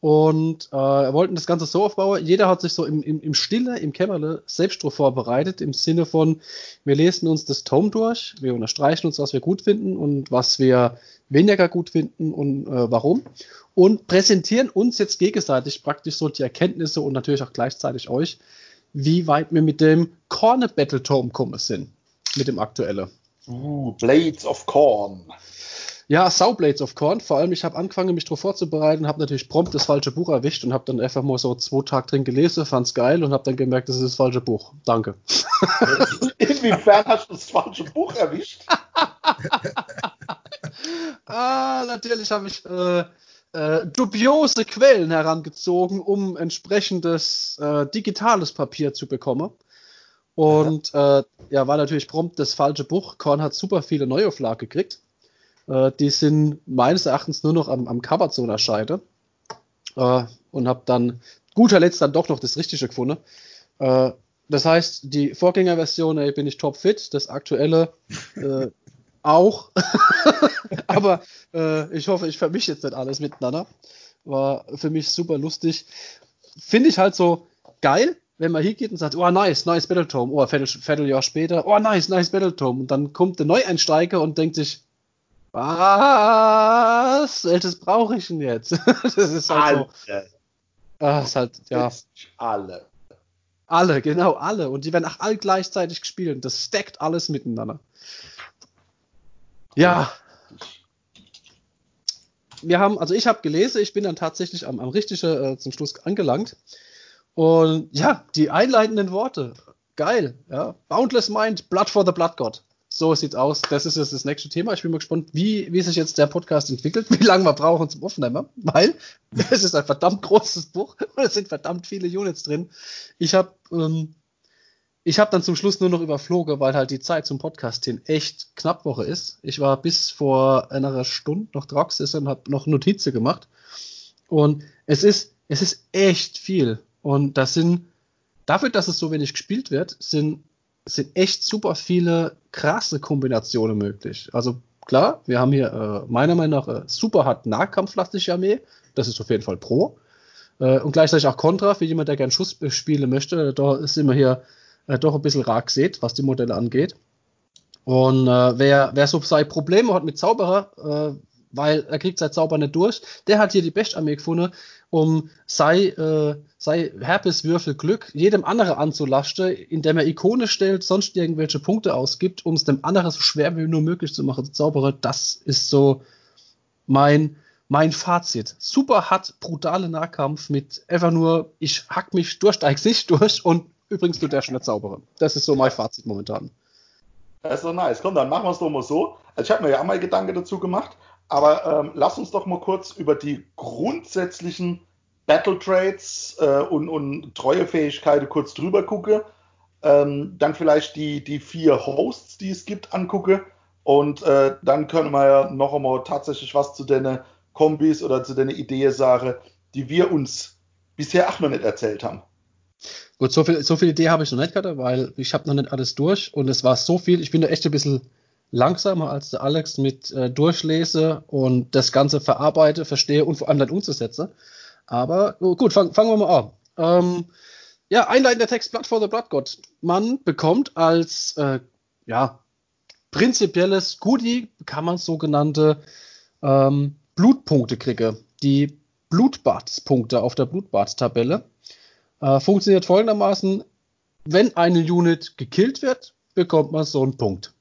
und äh, wollten das Ganze so aufbauen. Jeder hat sich so im, im, im Stille, im Kämmerle selbst drauf vorbereitet, im Sinne von, wir lesen uns das Tome durch, wir unterstreichen uns, was wir gut finden und was wir weniger gut finden und äh, warum. Und präsentieren uns jetzt gegenseitig praktisch so die Erkenntnisse und natürlich auch gleichzeitig euch, wie weit wir mit dem Corner Battle Tome kommen sind. Mit dem aktuellen. Uh, Blades of Corn. Ja, Saublades of Corn. Vor allem, ich habe angefangen, mich darauf vorzubereiten, habe natürlich prompt das falsche Buch erwischt und habe dann einfach mal so zwei Tage drin gelesen, fand's geil und habe dann gemerkt, das ist das falsche Buch. Danke. Inwiefern hast du das falsche Buch erwischt? ah, natürlich habe ich äh, äh, dubiose Quellen herangezogen, um entsprechendes äh, digitales Papier zu bekommen. Und äh, ja, war natürlich prompt das falsche Buch. Korn hat super viele Neuauflagen gekriegt. Äh, die sind meines Erachtens nur noch am, am Cover zu unterscheiden. Äh, und habe dann guter Letzt dann doch noch das Richtige gefunden. Äh, das heißt, die Vorgängerversion, ey, bin ich topfit, das aktuelle äh, auch. Aber äh, ich hoffe, ich vermische jetzt nicht alles miteinander. War für mich super lustig. Finde ich halt so geil, wenn man hier geht und sagt, oh nice, nice Battletome, oh, Viertel, Vierteljahr später, oh nice, nice Battletome. Und dann kommt der Neueinsteiger und denkt sich, was? Welches brauche ich denn jetzt? das ist halt alle. so. Ah, ist halt, ja. Alle. Alle, genau, alle. Und die werden auch alle gleichzeitig gespielt. Und das stackt alles miteinander. Ja. Wir haben, also ich habe gelesen, ich bin dann tatsächlich am, am richtigen äh, zum Schluss angelangt. Und ja, die einleitenden Worte. Geil, ja. Boundless Mind, Blood for the Blood God. So sieht's aus. Das ist jetzt das nächste Thema. Ich bin mal gespannt, wie, wie sich jetzt der Podcast entwickelt, wie lange wir brauchen zum Aufnehmen, weil es ist ein verdammt großes Buch und es sind verdammt viele Units drin. Ich habe ähm, ich habe dann zum Schluss nur noch überflogen, weil halt die Zeit zum Podcast hin echt knapp Woche ist. Ich war bis vor einer Stunde noch Draxis und habe noch Notizen gemacht. Und es ist, es ist echt viel. Und das sind, dafür, dass es so wenig gespielt wird, sind sind echt super viele krasse Kombinationen möglich. Also klar, wir haben hier äh, meiner Meinung nach äh, super hart nahkampflastige Armee. Das ist auf jeden Fall pro. Äh, und gleichzeitig auch Contra, für jemand, der gerne Schuss spielen möchte. Da sind wir hier äh, doch ein bisschen rar gesät, was die Modelle angeht. Und äh, wer, wer so seine Probleme hat mit Zauberer, äh, weil er kriegt sein Zauber nicht durch, der hat hier die Bestarmee gefunden, um sei, äh, sei Herpeswürfel Glück jedem anderen anzulasten, indem er Ikone stellt, sonst irgendwelche Punkte ausgibt, um es dem anderen so schwer wie nur möglich zu machen, Zauberer. Das ist so mein, mein Fazit. Super hat brutale Nahkampf mit einfach nur, ich hack mich durch dein Gesicht durch und übrigens du der schnell Zauberer. Das ist so mein Fazit momentan. Das ist doch nice. Komm, dann machen wir es doch mal so. Also ich habe mir ja auch mal Gedanken dazu gemacht, aber ähm, lass uns doch mal kurz über die grundsätzlichen Battle Trades äh, und, und Treuefähigkeiten kurz drüber gucken. Ähm, dann vielleicht die, die vier Hosts, die es gibt, angucke. Und äh, dann können wir ja noch einmal tatsächlich was zu den Kombis oder zu den Ideen sagen, die wir uns bisher auch noch nicht erzählt haben. Gut, so viel, so viel Idee habe ich noch nicht gehabt, weil ich habe noch nicht alles durch und es war so viel. Ich bin da echt ein bisschen langsamer als der Alex mit äh, Durchlese und das Ganze verarbeite, verstehe und vor allem dann umzusetzen. Aber oh, gut, fang, fangen wir mal an. Ähm, ja, einleitender Text, Blood for the Blood God. Man bekommt als äh, ja, prinzipielles Goodie, kann man sogenannte ähm, Blutpunkte kriegen. Die Blutbadspunkte auf der Blutbad-Tabelle. Äh, funktioniert folgendermaßen, wenn eine Unit gekillt wird, bekommt man so einen Punkt.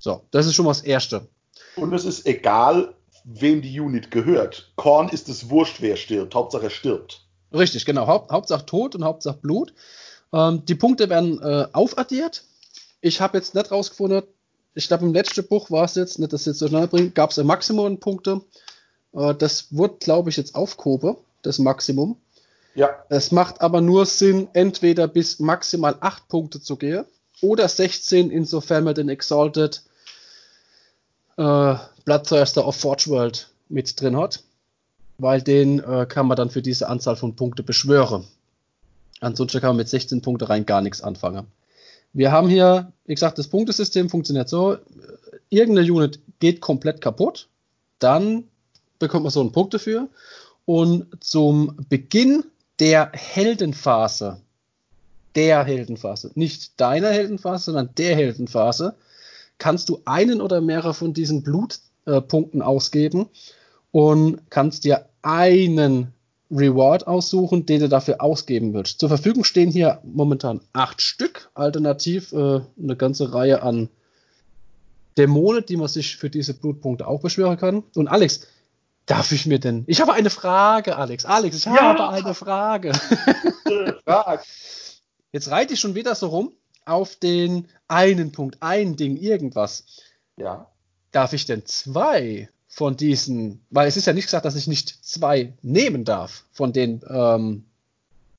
So, das ist schon mal das Erste. Und es ist egal, wem die Unit gehört. Korn ist es wurscht, wer stirbt. Hauptsache er stirbt. Richtig, genau. Haupt, Hauptsache Tod und Hauptsache Blut. Ähm, die Punkte werden äh, aufaddiert. Ich habe jetzt nicht rausgefunden, ich glaube im letzten Buch war es jetzt, nicht dass jetzt durcheinander bringt, gab es ein Maximum an Punkte. Äh, das wurde, glaube ich, jetzt aufgehoben, das Maximum. Ja. Es macht aber nur Sinn, entweder bis maximal 8 Punkte zu gehen oder 16, insofern man den Exalted äh, Bloodthirster of Forge World mit drin hat, weil den äh, kann man dann für diese Anzahl von Punkte beschwören. Ansonsten kann man mit 16 Punkte rein gar nichts anfangen. Wir haben hier, wie gesagt, das Punktesystem funktioniert so: irgendeine Unit geht komplett kaputt, dann bekommt man so einen Punkt dafür. Und zum Beginn der Heldenphase, der Heldenphase, nicht deiner Heldenphase, sondern der Heldenphase, kannst du einen oder mehrere von diesen Blutpunkten äh, ausgeben und kannst dir einen Reward aussuchen, den du dafür ausgeben willst. Zur Verfügung stehen hier momentan acht Stück, alternativ äh, eine ganze Reihe an Dämonen, die man sich für diese Blutpunkte auch beschwören kann. Und Alex, Darf ich mir denn? Ich habe eine Frage, Alex. Alex, ich ja. habe eine Frage. Frag. Jetzt reite ich schon wieder so rum auf den einen Punkt, ein Ding, irgendwas. Ja. Darf ich denn zwei von diesen, weil es ist ja nicht gesagt, dass ich nicht zwei nehmen darf von den ähm,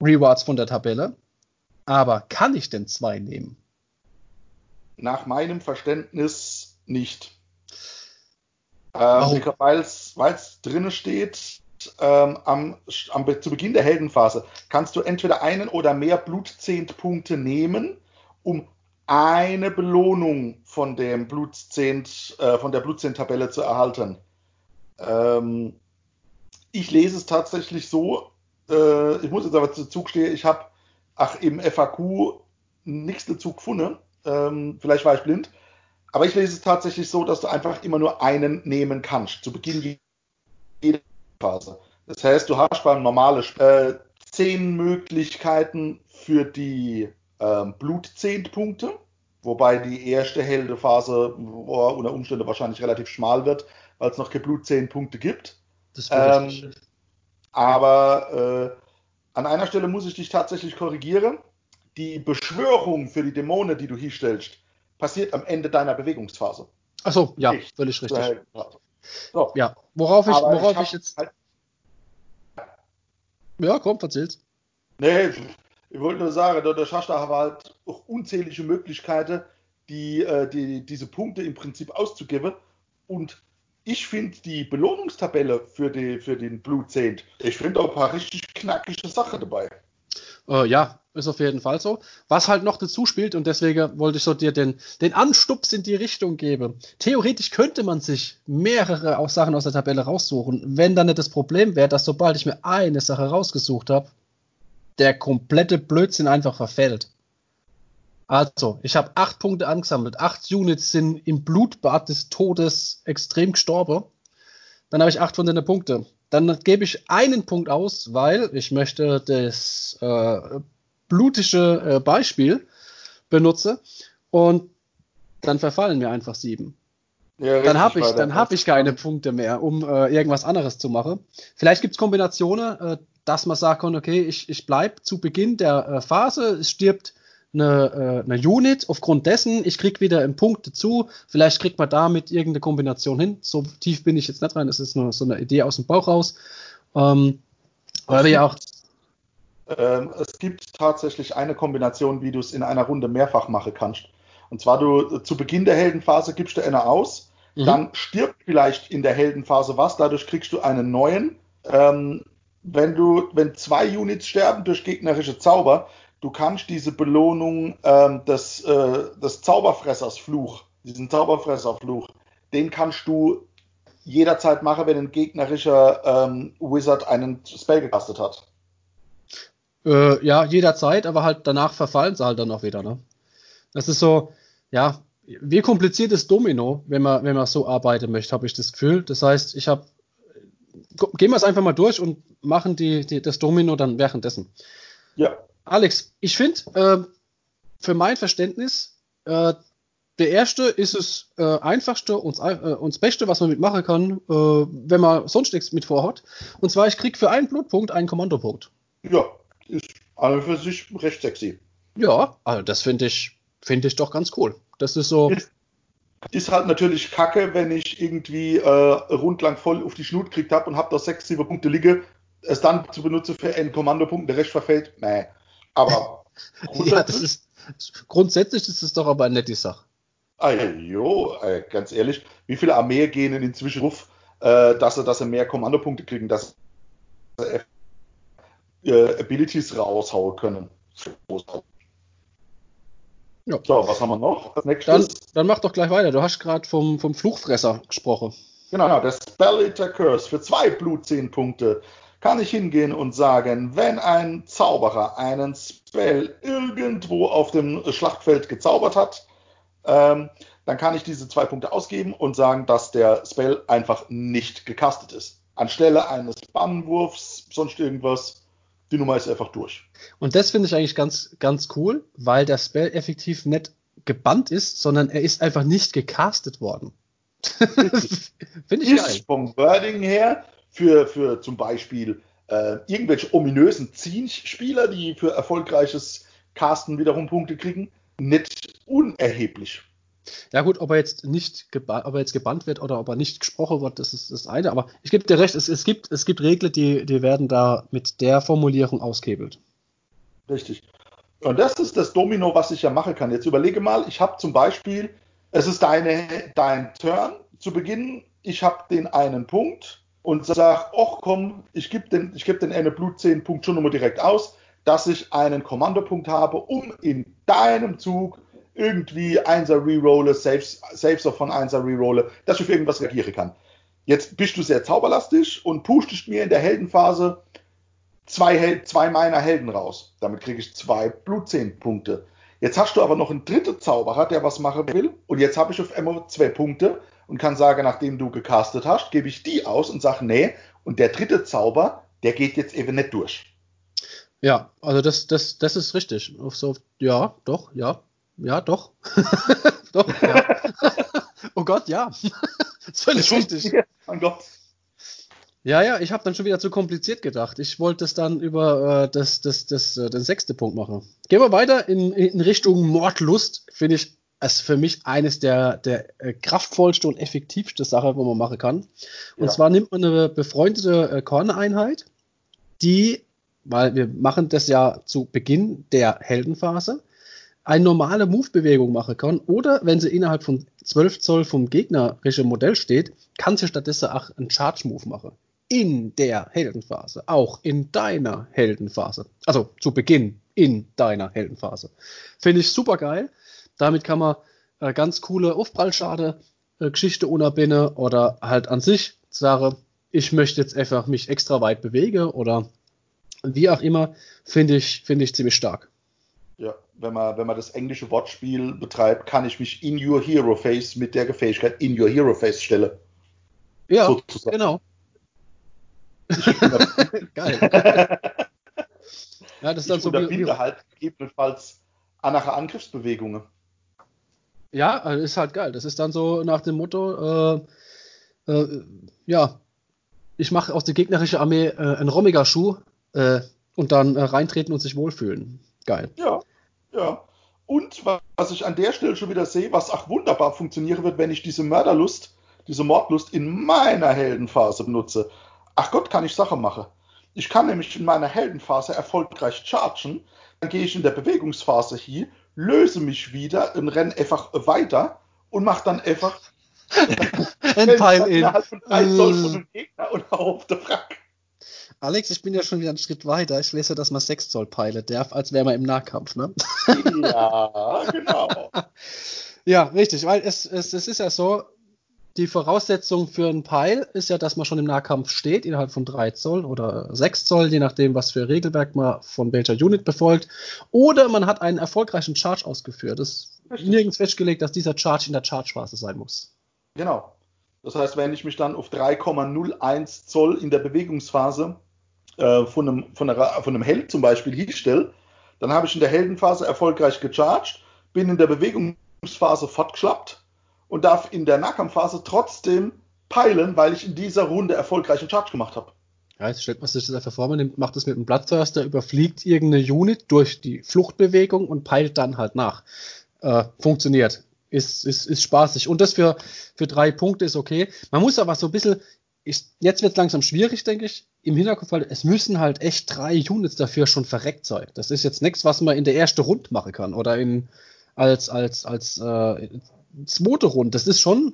Rewards von der Tabelle, aber kann ich denn zwei nehmen? Nach meinem Verständnis nicht. Ähm, weil es drin steht, ähm, am, am, zu Beginn der Heldenphase kannst du entweder einen oder mehr Blutzehnt-Punkte nehmen, um eine Belohnung von dem Blutzehnt, äh, von der Blutzehnt-Tabelle zu erhalten. Ähm, ich lese es tatsächlich so, äh, ich muss jetzt aber zu Zug stehen, ich habe, ach, im FAQ nichts dazu gefunden, ähm, vielleicht war ich blind, aber ich lese es tatsächlich so, dass du einfach immer nur einen nehmen kannst, zu Beginn jeder Phase. Das heißt, du hast beim normalen äh, zehn Möglichkeiten für die ähm, Blutzehntpunkte, wobei die erste Heldephase oh, unter Umständen wahrscheinlich relativ schmal wird, weil es noch keine Blutzehntpunkte gibt. Das ähm, aber äh, an einer Stelle muss ich dich tatsächlich korrigieren. Die Beschwörung für die Dämonen, die du hier stellst, passiert am Ende deiner Bewegungsphase. Achso, ja, Nicht. völlig richtig. So. Ja, worauf ich, worauf ich, ich jetzt. Halt ja, komm, erzähl's. Nee, ich wollte nur sagen, der Schachstar war halt auch unzählige Möglichkeiten, die, äh, die, diese Punkte im Prinzip auszugeben. Und ich finde die Belohnungstabelle für, die, für den Blue Saint, ich finde auch ein paar richtig knackige Sachen dabei. Äh, ja, ist auf jeden Fall so. Was halt noch dazu spielt, und deswegen wollte ich so dir den, den Anstups in die Richtung geben. Theoretisch könnte man sich mehrere Sachen aus der Tabelle raussuchen, wenn dann nicht das Problem wäre, dass sobald ich mir eine Sache rausgesucht habe, der komplette Blödsinn einfach verfällt. Also, ich habe acht Punkte angesammelt. Acht Units sind im Blutbad des Todes extrem gestorben. Dann habe ich acht von den Punkte. Dann gebe ich einen Punkt aus, weil ich möchte das äh, blutige äh, Beispiel benutze und dann verfallen mir einfach sieben. Ja, dann habe ich, dann hab ich keine Punkte mehr, um äh, irgendwas anderes zu machen. Vielleicht gibt es Kombinationen, äh, dass man sagt, okay, ich, ich bleibe zu Beginn der äh, Phase, es stirbt eine, äh, eine Unit, aufgrund dessen, ich krieg wieder einen Punkt dazu, vielleicht kriegt man damit irgendeine Kombination hin. So tief bin ich jetzt nicht rein, das ist nur so eine Idee aus dem Bauch raus. Ähm, weil wir ja auch ähm, es gibt tatsächlich eine Kombination, wie du es in einer Runde mehrfach machen kannst. Und zwar du zu Beginn der Heldenphase gibst du eine aus, mhm. dann stirbt vielleicht in der Heldenphase was, dadurch kriegst du einen neuen. Ähm, wenn du, wenn zwei Units sterben durch gegnerische Zauber, du kannst diese Belohnung ähm, des, äh, des Zauberfressers Fluch, diesen Zauberfresser-Fluch, den kannst du jederzeit machen, wenn ein gegnerischer ähm, Wizard einen Spell gecastet hat. Äh, ja, jederzeit, aber halt danach verfallen sie halt dann auch wieder, ne? Das ist so, ja, wie kompliziert ist Domino, wenn man, wenn man so arbeiten möchte, habe ich das Gefühl. Das heißt, ich habe, gehen wir es einfach mal durch und machen die, die, das Domino dann währenddessen. Ja. Alex, ich finde, äh, für mein Verständnis, äh, der erste ist das äh, einfachste und äh, das Beste, was man mitmachen kann, äh, wenn man sonst nichts mit vorhat. Und zwar, ich kriege für einen Blutpunkt einen Kommandopunkt. Ja, ist an für sich recht sexy. Ja, also das finde ich, finde ich doch ganz cool. Das ist so. Ist, ist halt natürlich kacke, wenn ich irgendwie äh, rundlang voll auf die Schnut gekriegt habe und habe da sechs, sieben Punkte liege, es dann zu benutzen für einen Kommandopunkt, der Rest verfällt. Nee. Aber ja, das ist, grundsätzlich ist es doch aber eine nette Sache. Ah, jo, äh, ganz ehrlich, wie viele Armeen gehen inzwischen ruf, äh, dass sie, dass sie mehr Kommandopunkte kriegen, dass sie äh, Abilities raushauen können. Ja. So, was haben wir noch? Dann, dann, mach doch gleich weiter. Du hast gerade vom, vom Fluchfresser gesprochen. Genau, der Spell Curse für zwei Blut 10 Punkte kann ich hingehen und sagen, wenn ein Zauberer einen Spell irgendwo auf dem Schlachtfeld gezaubert hat, ähm, dann kann ich diese zwei Punkte ausgeben und sagen, dass der Spell einfach nicht gecastet ist. Anstelle eines Bannwurfs, sonst irgendwas, die Nummer ist einfach durch. Und das finde ich eigentlich ganz, ganz cool, weil der Spell effektiv nicht gebannt ist, sondern er ist einfach nicht gecastet worden. finde ich ist geil. Vom Wording her für, für zum Beispiel äh, irgendwelche ominösen Zielspieler, die für erfolgreiches Casten wiederum Punkte kriegen, nicht unerheblich. Ja gut, ob er jetzt nicht ob er jetzt gebannt wird oder ob er nicht gesprochen wird, das ist das eine. Aber ich gebe dir recht, es, es, gibt, es gibt Regeln, die, die werden da mit der Formulierung ausgehebelt. Richtig. Und das ist das Domino, was ich ja machen kann. Jetzt überlege mal, ich habe zum Beispiel, es ist deine, dein Turn zu Beginn, ich habe den einen Punkt und sage, ach komm, ich gebe den, geb den eine Blut 10 Punkt schon nochmal direkt aus, dass ich einen Kommandopunkt habe, um in deinem Zug irgendwie Einser rerolle, Saves, Saves von Einser rerolle, dass ich auf irgendwas reagieren kann. Jetzt bist du sehr zauberlastig und pustest mir in der Heldenphase zwei, Hel zwei meiner Helden raus. Damit kriege ich zwei Blutzehn-Punkte. Jetzt hast du aber noch einen dritten Zauberer, der was machen will. Und jetzt habe ich auf einmal zwei Punkte und kann sagen, nachdem du gecastet hast, gebe ich die aus und sage, nee. Und der dritte Zauber, der geht jetzt eben nicht durch. Ja, also das, das, das ist richtig. So, ja, doch, ja. Ja, doch. doch, ja. oh Gott, ja. das ist völlig richtig. Oh Gott. Ja, ja, ich habe dann schon wieder zu kompliziert gedacht. Ich wollte es dann über äh, das, das, das, äh, den sechsten Punkt machen. Gehen wir weiter in, in Richtung Mordlust. Finde ich es für mich eines der, der äh, kraftvollste und effektivste Sache, wo man machen kann. Und ja. zwar nimmt man eine befreundete äh, Korneinheit, die, weil wir machen das ja zu Beginn der Heldenphase, eine normale Move-Bewegung machen kann oder wenn sie innerhalb von 12 Zoll vom gegnerischen Modell steht, kann sie stattdessen auch einen Charge-Move machen. in der Heldenphase, auch in deiner Heldenphase. Also zu Beginn in deiner Heldenphase. Finde ich super geil. Damit kann man äh, ganz coole Aufprallschade äh, Geschichte unterbinden oder halt an sich sage, ich möchte jetzt einfach mich extra weit bewege oder wie auch immer, finde ich, finde ich ziemlich stark. Ja, wenn man, wenn man das englische Wortspiel betreibt, kann ich mich in your hero face mit der Fähigkeit in your hero face stelle. Ja, sozusagen. genau. Geil. ja, das ist dann ich so wie, wie halt gegebenenfalls andere Angriffsbewegungen. Ja, also ist halt geil. Das ist dann so nach dem Motto, äh, äh, ja, ich mache aus der gegnerischen Armee äh, einen Rommiger-Schuh äh, und dann äh, reintreten und sich wohlfühlen. Geil. Ja, ja. Und was ich an der Stelle schon wieder sehe, was auch wunderbar funktionieren wird, wenn ich diese Mörderlust, diese Mordlust in meiner Heldenphase benutze. Ach Gott, kann ich Sache machen. Ich kann nämlich in meiner Heldenphase erfolgreich chargen, dann gehe ich in der Bewegungsphase hier, löse mich wieder und renne einfach weiter und mache dann einfach ein Pile in. Von drei Zoll von dem Gegner und auf der Frack. Alex, ich bin ja schon wieder einen Schritt weiter. Ich lese, dass man 6 Zoll Pile darf, als wäre man im Nahkampf, ne? Ja, genau. ja, richtig, weil es, es, es ist ja so, die Voraussetzung für einen Pile ist ja, dass man schon im Nahkampf steht, innerhalb von 3 Zoll oder 6 Zoll, je nachdem, was für Regelwerk man von welcher Unit befolgt. Oder man hat einen erfolgreichen Charge ausgeführt. Es ist nirgends festgelegt, dass dieser Charge in der Charge-Phase sein muss. Genau. Das heißt, wenn ich mich dann auf 3,01 Zoll in der Bewegungsphase äh, von, einem, von, einer, von einem Held zum Beispiel hinstelle, dann habe ich in der Heldenphase erfolgreich gecharged, bin in der Bewegungsphase fortgeschlappt und darf in der Nahkampfphase trotzdem peilen, weil ich in dieser Runde erfolgreichen Charge gemacht habe. Ja, jetzt stellt man sich das einfach vor, man nimmt, macht das mit einem Bloodthirster, überfliegt irgendeine Unit durch die Fluchtbewegung und peilt dann halt nach. Äh, funktioniert ist, ist, ist spaßig. Und das für, für drei Punkte ist okay. Man muss aber so ein bisschen, ich, jetzt wird es langsam schwierig, denke ich, im Hinterkopf, weil es müssen halt echt drei Units dafür schon verreckt sein. Das ist jetzt nichts, was man in der ersten Runde machen kann oder in, als, als, als äh, zweite Runde. Das ist schon.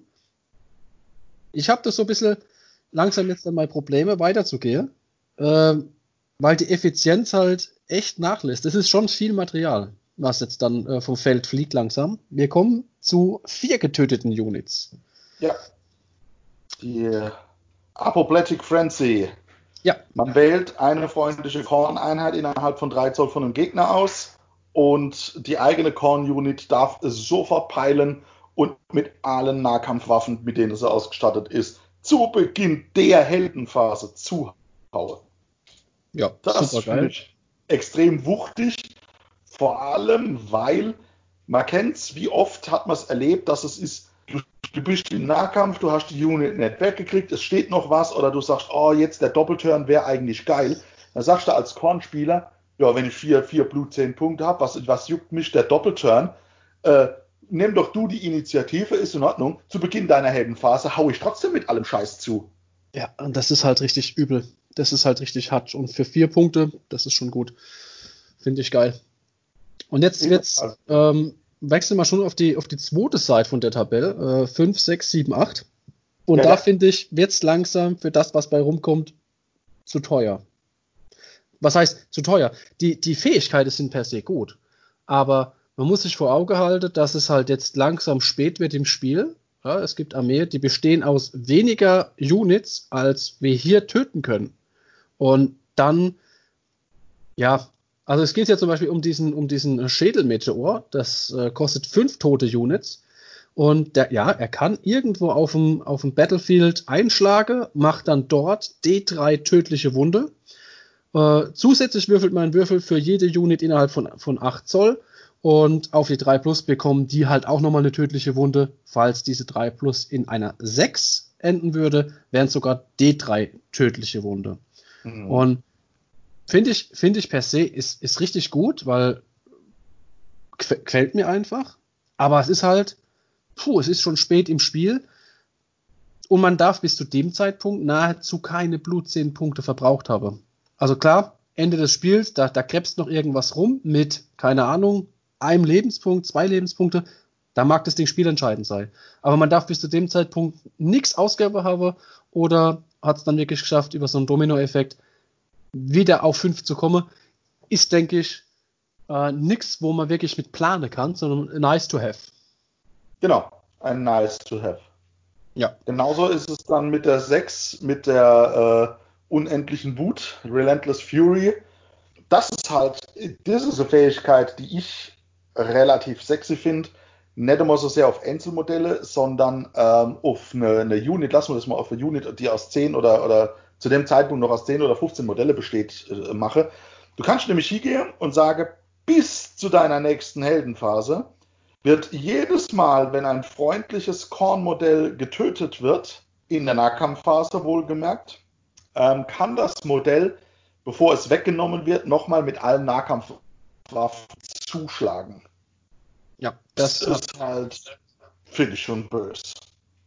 Ich habe das so ein bisschen langsam jetzt dann mal Probleme weiterzugehen, äh, weil die Effizienz halt echt nachlässt. Das ist schon viel Material was jetzt dann äh, vom Feld fliegt langsam. Wir kommen zu vier getöteten Units. Ja. Die Apoplectic Frenzy. Ja. Man wählt eine freundliche Korn-Einheit innerhalb von drei Zoll von einem Gegner aus und die eigene Korn-Unit darf es sofort peilen und mit allen Nahkampfwaffen, mit denen es ausgestattet ist, zu Beginn der Heldenphase zuhauen. Ja, das finde ich extrem wuchtig vor allem, weil man kennt wie oft hat man es erlebt, dass es ist, du, du, bist im Nahkampf, du hast die Unit nicht weggekriegt, es steht noch was oder du sagst, oh, jetzt der Doppelturn wäre eigentlich geil. Dann sagst du als Kornspieler, ja, wenn ich vier, vier Blut, zehn Punkte habe, was, was juckt mich der Doppelturn? Äh, nimm doch du die Initiative, ist in Ordnung. Zu Beginn deiner Heldenphase hau ich trotzdem mit allem Scheiß zu. Ja, und das ist halt richtig übel. Das ist halt richtig hart. Und für vier Punkte, das ist schon gut. Finde ich geil. Und jetzt wird's, ähm, wechseln wir schon auf die, auf die zweite Seite von der Tabelle. Äh, 5, 6, 7, 8. Und ja, da ja. finde ich, wird's langsam für das, was bei rumkommt, zu teuer. Was heißt zu teuer? Die, die Fähigkeiten sind per se gut. Aber man muss sich vor Auge halten, dass es halt jetzt langsam spät wird im Spiel. Ja, es gibt Armeen, die bestehen aus weniger Units, als wir hier töten können. Und dann, ja, also es geht ja zum Beispiel um diesen, um diesen Schädelmeteor. Das äh, kostet fünf tote Units. Und der, ja, er kann irgendwo auf dem, auf dem Battlefield einschlagen, macht dann dort D3 tödliche Wunde. Äh, zusätzlich würfelt man einen Würfel für jede Unit innerhalb von, von 8 Zoll. Und auf die 3 Plus bekommen die halt auch nochmal eine tödliche Wunde. Falls diese 3 Plus in einer 6 enden würde, wären sogar D3 tödliche Wunde. Mhm. Und Finde ich, finde ich per se ist, ist richtig gut, weil gefällt mir einfach. Aber es ist halt, puh, es ist schon spät im Spiel. Und man darf bis zu dem Zeitpunkt nahezu keine Blutzähnpunkte verbraucht haben. Also klar, Ende des Spiels, da, da krebst noch irgendwas rum mit, keine Ahnung, einem Lebenspunkt, zwei Lebenspunkte. Da mag das Ding spielentscheidend sein. Aber man darf bis zu dem Zeitpunkt nichts ausgeben haben oder hat es dann wirklich geschafft, über so einen Domino-Effekt wieder auf 5 zu kommen. Ist, denke ich, äh, nichts, wo man wirklich mit planen kann, sondern nice to have. Genau, ein nice to have. Ja. Genauso ist es dann mit der 6, mit der äh, unendlichen Wut, Relentless Fury. Das ist halt, das ist eine Fähigkeit, die ich relativ sexy finde. Nicht immer so sehr auf Einzelmodelle, sondern ähm, auf eine, eine, Unit, lassen wir das mal auf eine Unit, die aus 10 oder, oder zu dem Zeitpunkt noch aus 10 oder 15 Modelle besteht, äh, mache. Du kannst nämlich hingehen und sagen, bis zu deiner nächsten Heldenphase wird jedes Mal, wenn ein freundliches Kornmodell getötet wird, in der Nahkampfphase wohlgemerkt, ähm, kann das Modell, bevor es weggenommen wird, nochmal mit allen Nahkampfwaffen zuschlagen. Ja, das, das ist halt, finde ich schon böse.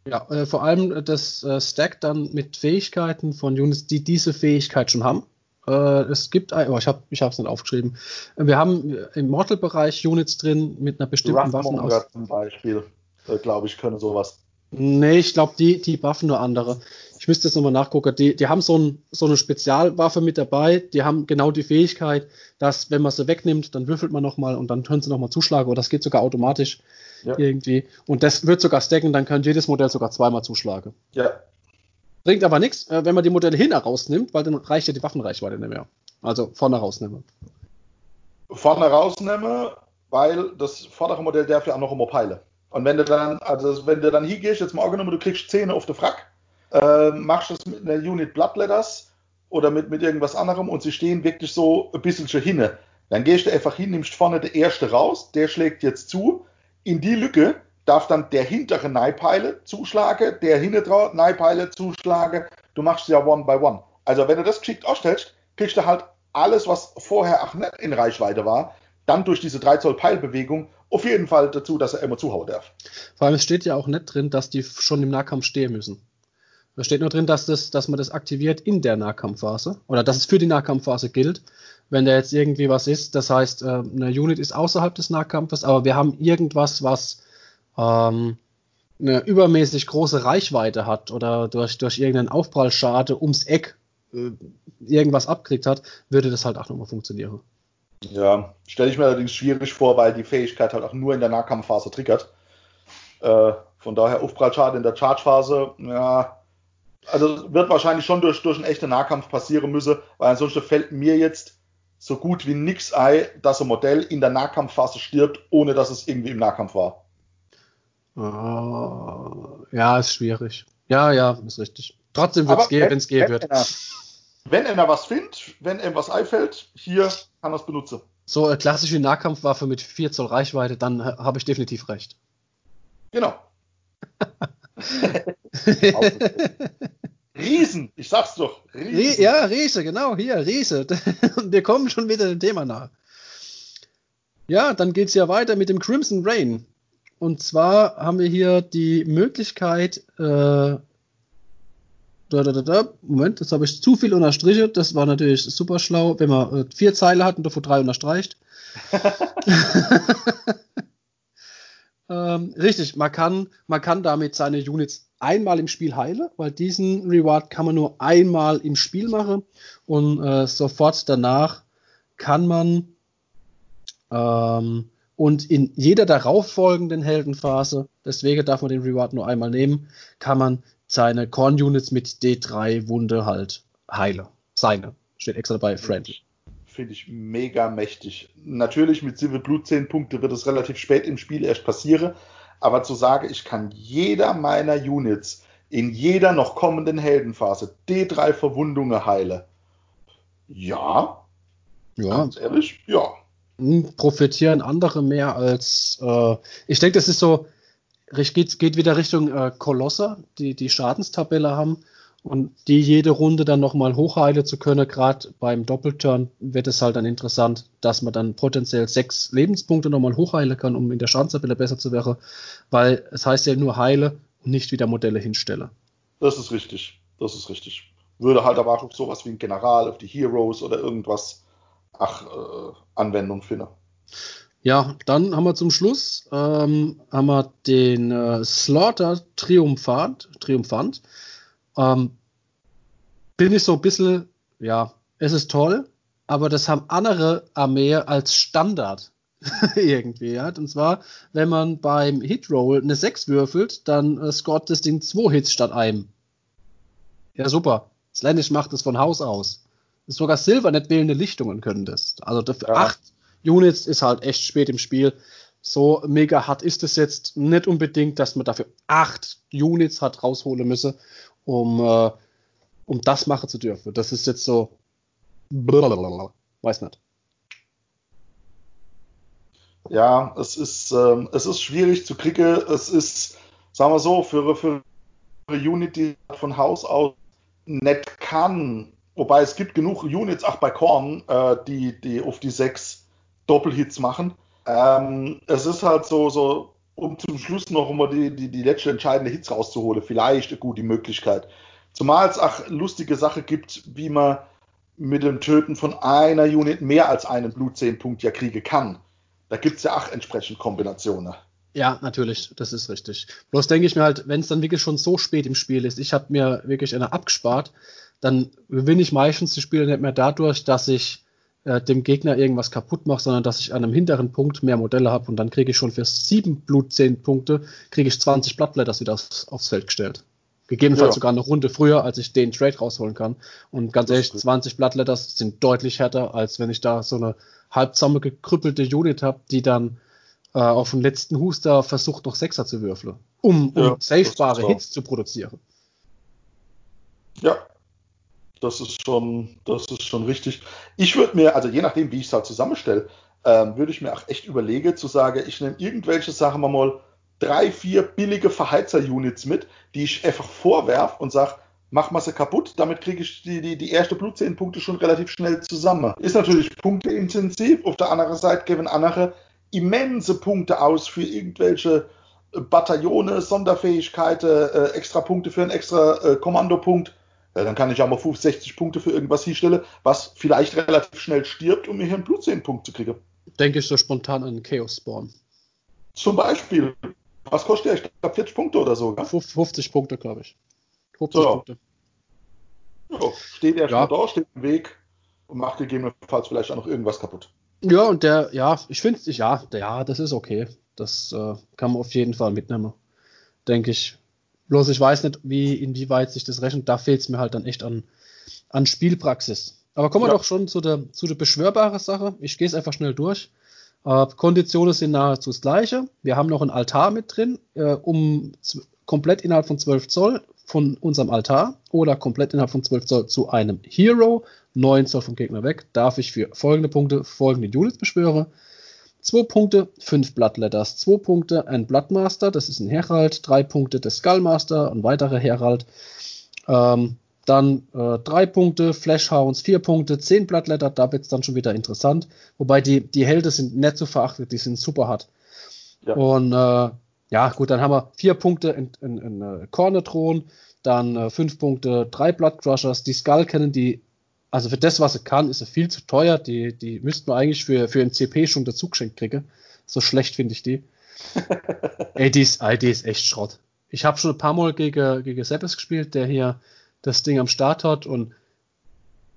Ja, äh, vor allem das äh, Stack dann mit Fähigkeiten von Units, die diese Fähigkeit schon haben. Äh, es gibt, oh, ich habe ich es nicht aufgeschrieben. Wir haben im Mortal-Bereich Units drin mit einer bestimmten Waffe. zum Beispiel, äh, glaube ich, können sowas. Nee, ich glaube, die, die Waffen nur andere. Ich müsste jetzt nochmal nachgucken. Die, die haben so, ein, so eine Spezialwaffe mit dabei. Die haben genau die Fähigkeit, dass, wenn man sie wegnimmt, dann würfelt man nochmal und dann können sie nochmal zuschlagen. Oder das geht sogar automatisch ja. irgendwie. Und das wird sogar stacken, dann kann jedes Modell sogar zweimal zuschlagen. Ja, Bringt aber nichts, äh, wenn man die Modelle hin rausnimmt, weil dann reicht ja die Waffenreichweite nicht mehr. Also vorne rausnehme. Vorne rausnehme, weil das vordere Modell darf ja auch noch immer peile. Und wenn du dann, also wenn du dann hier gehst, jetzt mal angenommen, du kriegst Zähne auf den Frack, äh, machst das mit einer Unit Bloodletters oder mit, mit irgendwas anderem und sie stehen wirklich so ein bisschen schon hinne. Dann gehst du einfach hin, nimmst vorne der erste raus, der schlägt jetzt zu. In die Lücke darf dann der hintere Neipeile zuschlagen, der hintere Neipeile zuschlagen. Du machst ja one by one. Also wenn du das geschickt ausstellst, kriegst du halt alles, was vorher auch nicht in Reichweite war, dann durch diese 3 Zoll Peilbewegung auf jeden Fall dazu, dass er immer zuhauen darf. Vor allem es steht ja auch nicht drin, dass die schon im Nahkampf stehen müssen. Da steht nur drin, dass, das, dass man das aktiviert in der Nahkampfphase oder dass es für die Nahkampfphase gilt. Wenn da jetzt irgendwie was ist, das heißt, äh, eine Unit ist außerhalb des Nahkampfes, aber wir haben irgendwas, was ähm, eine übermäßig große Reichweite hat oder durch, durch irgendeinen Aufprallschade ums Eck äh, irgendwas abkriegt hat, würde das halt auch nochmal funktionieren. Ja, stelle ich mir allerdings schwierig vor, weil die Fähigkeit halt auch nur in der Nahkampfphase triggert. Äh, von daher Aufprallschade in der Chargephase, ja, also wird wahrscheinlich schon durch, durch einen echten Nahkampf passieren müssen, weil ansonsten fällt mir jetzt so gut wie nix ein, dass ein Modell in der Nahkampfphase stirbt, ohne dass es irgendwie im Nahkampf war. Oh, ja, ist schwierig. Ja, ja, ist richtig. Trotzdem wird es gehen, wenn es gehen wird. Einer, wenn er was findet, wenn ihm was einfällt, hier kann er es benutzen. So eine klassische Nahkampfwaffe mit 4 Zoll Reichweite, dann habe ich definitiv recht. Genau. Riesen, ich sag's doch. Riesen. Ja, Riese, genau, hier, Riese. Wir kommen schon wieder dem Thema nach. Ja, dann geht's ja weiter mit dem Crimson Rain. Und zwar haben wir hier die Möglichkeit, äh, da, da, da, da, Moment, jetzt habe ich zu viel unterstrichen. Das war natürlich super schlau, wenn man äh, vier Zeile hat und davor drei unterstreicht. ähm, richtig, man kann, man kann damit seine Units einmal im Spiel heilen, weil diesen Reward kann man nur einmal im Spiel machen und äh, sofort danach kann man ähm, und in jeder darauffolgenden Heldenphase, deswegen darf man den Reward nur einmal nehmen, kann man seine Korn-Units mit D3 Wunde halt heilen. Seine. Steht extra dabei, Friendly. Finde ich mega mächtig. Natürlich mit Civil Blut 10 Punkte wird es relativ spät im Spiel erst passieren, aber zu sagen, ich kann jeder meiner Units in jeder noch kommenden Heldenphase D3 Verwundungen heile. Ja. Ja. Ganz ehrlich, ja profitieren andere mehr als. Äh, ich denke, das ist so, geht, geht wieder Richtung äh, Kolosse, die die Schadenstabelle haben und die jede Runde dann nochmal hochheilen zu können. Gerade beim Doppelturn wird es halt dann interessant, dass man dann potenziell sechs Lebenspunkte nochmal hochheilen kann, um in der Schadenstabelle besser zu werden, weil es heißt ja nur heile und nicht wieder Modelle hinstelle. Das ist richtig. Das ist richtig. Würde halt aber auch sowas wie ein General, auf die Heroes oder irgendwas ach, äh, Anwendung finde. Ja, dann haben wir zum Schluss ähm, haben wir den äh, Slaughter Triumphant. Triumphant. Ähm, bin ich so ein bisschen, ja, es ist toll, aber das haben andere Armee als Standard irgendwie. Ja? Und zwar, wenn man beim Hitroll eine 6 würfelt, dann äh, scoret das Ding 2 Hits statt einem. Ja, super. Slanish macht es von Haus aus. Sogar Silver nicht wählende Lichtungen können das. Also ja. 8 Units ist halt echt spät im Spiel. So mega hart ist es jetzt nicht unbedingt, dass man dafür 8 Units hat rausholen müsse, um, äh, um das machen zu dürfen. Das ist jetzt so. Blablabla. Weiß nicht. Ja, es ist, ähm, es ist schwierig zu kriegen. Es ist, sagen wir so, für, für eine Unit, die von Haus aus nicht kann, wobei es gibt genug Units, auch bei Korn, äh, die, die auf die sechs Doppelhits machen. Ähm, es ist halt so, so, um zum Schluss noch immer die, die, die letzte entscheidende Hits rauszuholen, vielleicht eine gute Möglichkeit. Zumal es auch lustige Sache gibt, wie man mit dem Töten von einer Unit mehr als einen Blut-10-Punkt ja kriegen kann. Da gibt es ja auch entsprechend Kombinationen. Ja, natürlich, das ist richtig. Bloß denke ich mir halt, wenn es dann wirklich schon so spät im Spiel ist, ich habe mir wirklich eine abgespart, dann gewinne ich meistens die Spiele nicht mehr dadurch, dass ich äh, dem Gegner irgendwas kaputt mache, sondern dass ich an einem hinteren Punkt mehr Modelle habe und dann kriege ich schon für sieben Blut zehn Punkte, kriege ich 20 Blattblätter wieder aufs, aufs Feld gestellt. Gegebenenfalls ja. sogar eine Runde früher, als ich den Trade rausholen kann. Und ganz ehrlich, 20 Blattletters sind deutlich härter, als wenn ich da so eine halb zusammengekrüppelte Unit habe, die dann äh, auf den letzten Huster versucht, noch Sechser zu würfeln, um, um ja, safebare Hits zu produzieren. Ja, das ist schon, das ist schon richtig. Ich würde mir, also je nachdem, wie ich es halt zusammenstelle, ähm, würde ich mir auch echt überlegen, zu sagen, ich nehme irgendwelche Sachen mal drei, vier billige Verheizer-Units mit, die ich einfach vorwerf und sage, mach mal sie kaputt, damit kriege ich die, die, die erste Blutzehn-Punkte schon relativ schnell zusammen. Ist natürlich punkteintensiv, auf der anderen Seite geben andere immense Punkte aus für irgendwelche äh, Bataillone, Sonderfähigkeiten, äh, extra Punkte für einen extra äh, Kommandopunkt. Ja, dann kann ich auch mal 50, 60 Punkte für irgendwas hinstellen, was vielleicht relativ schnell stirbt, um mir hier einen Blutzehn-Punkt zu kriegen. Denke ich so spontan an Chaos Spawn. Zum Beispiel. Was kostet der? Ich glaube 40 Punkte oder so. Gell? 50 Punkte, glaube ich. 50 so. Punkte. Jo, steht er ja. da, steht im Weg und macht gegebenenfalls vielleicht auch noch irgendwas kaputt. Ja, und der, ja, ich finde, ja, ja, das ist okay. Das äh, kann man auf jeden Fall mitnehmen. Denke ich. Bloß ich weiß nicht, wie, inwieweit sich das rechnet. Da fehlt es mir halt dann echt an, an Spielpraxis. Aber kommen wir ja. doch schon zu der, zu der beschwörbaren Sache. Ich gehe es einfach schnell durch. Äh, Konditionen sind nahezu das gleiche. Wir haben noch ein Altar mit drin, äh, um komplett innerhalb von 12 Zoll von unserem Altar oder komplett innerhalb von 12 Zoll zu einem Hero, 9 Zoll vom Gegner weg, darf ich für folgende Punkte folgende Units beschwören. 2 Punkte, 5 Bloodletters, 2 Punkte, ein Bloodmaster, das ist ein Herald, 3 Punkte der Skullmaster, ein weiterer Herald. Ähm, dann 3 äh, Punkte, Flashhounds, 4 Punkte, 10 Bloodletter, da wird es dann schon wieder interessant. Wobei die, die Helden sind nicht zu verachtet, die sind super hart. Ja. Und äh, ja, gut, dann haben wir vier Punkte in, in, in uh, Cornetron, dann äh, fünf Punkte, drei Blood Crushers, die Skull Cannon, die, also für das, was sie kann, ist sie viel zu teuer. Die, die müssten wir eigentlich für, für ein CP schon dazu geschenkt kriegen. So schlecht finde ich die. ey, die ist, ey, die ist echt Schrott. Ich habe schon ein paar Mal gegen, gegen Seppes gespielt, der hier das Ding am Start hat und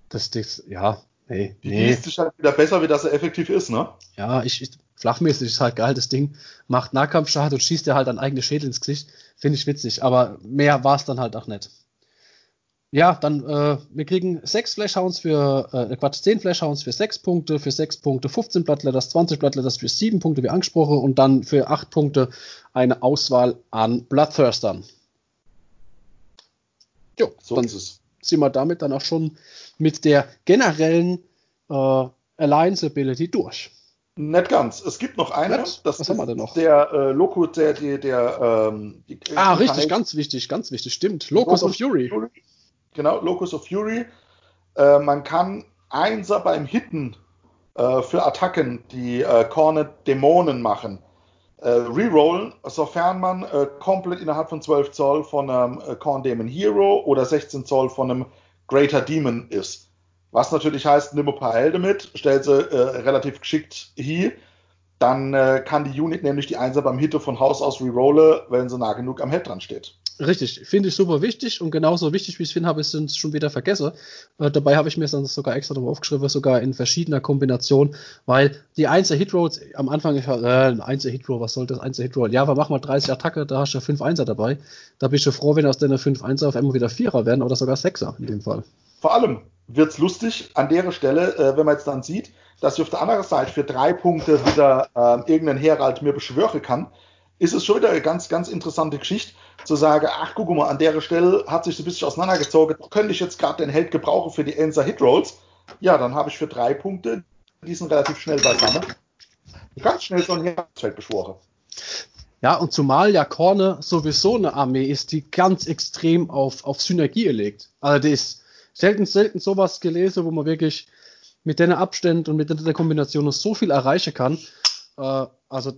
das, das ja, nee. Die nee. sich halt wieder besser, wie das er effektiv ist, ne? Ja, ich, ich flachmäßig ist halt geil, das Ding. Macht Nahkampfschaden und schießt dir halt an eigene Schädel ins Gesicht. Finde ich witzig, aber mehr war es dann halt auch nicht. Ja, dann, äh, wir kriegen sechs Flashhounds für, äh, Quatsch, zehn Flashhounds für sechs Punkte, für sechs Punkte 15 Blattletters, 20 Blattletters für sieben Punkte, wie angesprochen, und dann für acht Punkte eine Auswahl an Bloodthirstern. Jo, so dann sind wir damit dann auch schon mit der generellen äh, Alliance Ability durch. Nicht ganz. Es gibt noch eine. Das Was haben wir denn noch? Der äh, Loco, der, der, der ähm, die, Ah, richtig, ganz wichtig, ganz wichtig, stimmt. Locus, Locus of Fury. Fury. Genau, Locus of Fury. Äh, man kann Einser beim Hitten äh, für Attacken, die äh, Cornet Dämonen machen, äh, rerollen, sofern man äh, komplett innerhalb von 12 Zoll von einem äh, Corn Demon Hero oder 16 Zoll von einem Greater Demon ist. Was natürlich heißt, nimm ein paar Helden mit, stell sie äh, relativ geschickt hier. dann äh, kann die Unit nämlich die Einser beim Hitte von Haus aus rerolle, wenn sie nah genug am Held dran steht. Richtig, finde ich super wichtig und genauso wichtig, wie ich es finde, habe ich es schon wieder vergessen. Äh, dabei habe ich mir es dann sogar extra nochmal aufgeschrieben, sogar in verschiedener Kombination, weil die Einzel Hitrolls am Anfang, ich, äh, ein Einzel Hitroll, was soll das Einzel Hitroll? Ja, aber mach mal 30 Attacke, da hast du 5 Einser dabei. Da bist du froh, wenn aus deiner 5 Einser auf einmal wieder Vierer werden oder sogar Sechser in dem Fall. Vor allem wird es lustig an der Stelle, äh, wenn man jetzt dann sieht, dass ich auf der anderen Seite für drei Punkte wieder äh, irgendeinen Herald mir beschwören kann, ist es schon wieder eine ganz, ganz interessante Geschichte zu sagen, ach guck mal, an der Stelle hat sich so ein bisschen auseinandergezogen, könnte ich jetzt gerade den Held gebrauchen für die Enser Hitrolls. Ja, dann habe ich für drei Punkte, die sind relativ schnell beisammen, ganz schnell so ein Herzfeld beschworen. Ja, und zumal ja Korne sowieso eine Armee ist, die ganz extrem auf, auf Synergie legt. Also die ist selten, selten sowas gelesen, wo man wirklich mit den Abständen und mit der Kombination so viel erreichen kann. Äh, also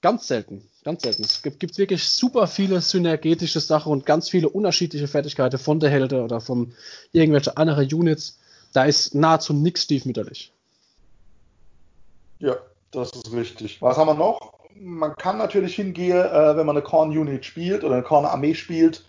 ganz selten. Ganz selten. Es gibt, wirklich super viele synergetische Sachen und ganz viele unterschiedliche Fertigkeiten von der Helden oder von irgendwelchen anderen Units. Da ist nahezu nichts stiefmütterlich. Ja, das ist richtig. Was haben wir noch? Man kann natürlich hingehen, äh, wenn man eine Korn-Unit spielt oder eine Korn-Armee spielt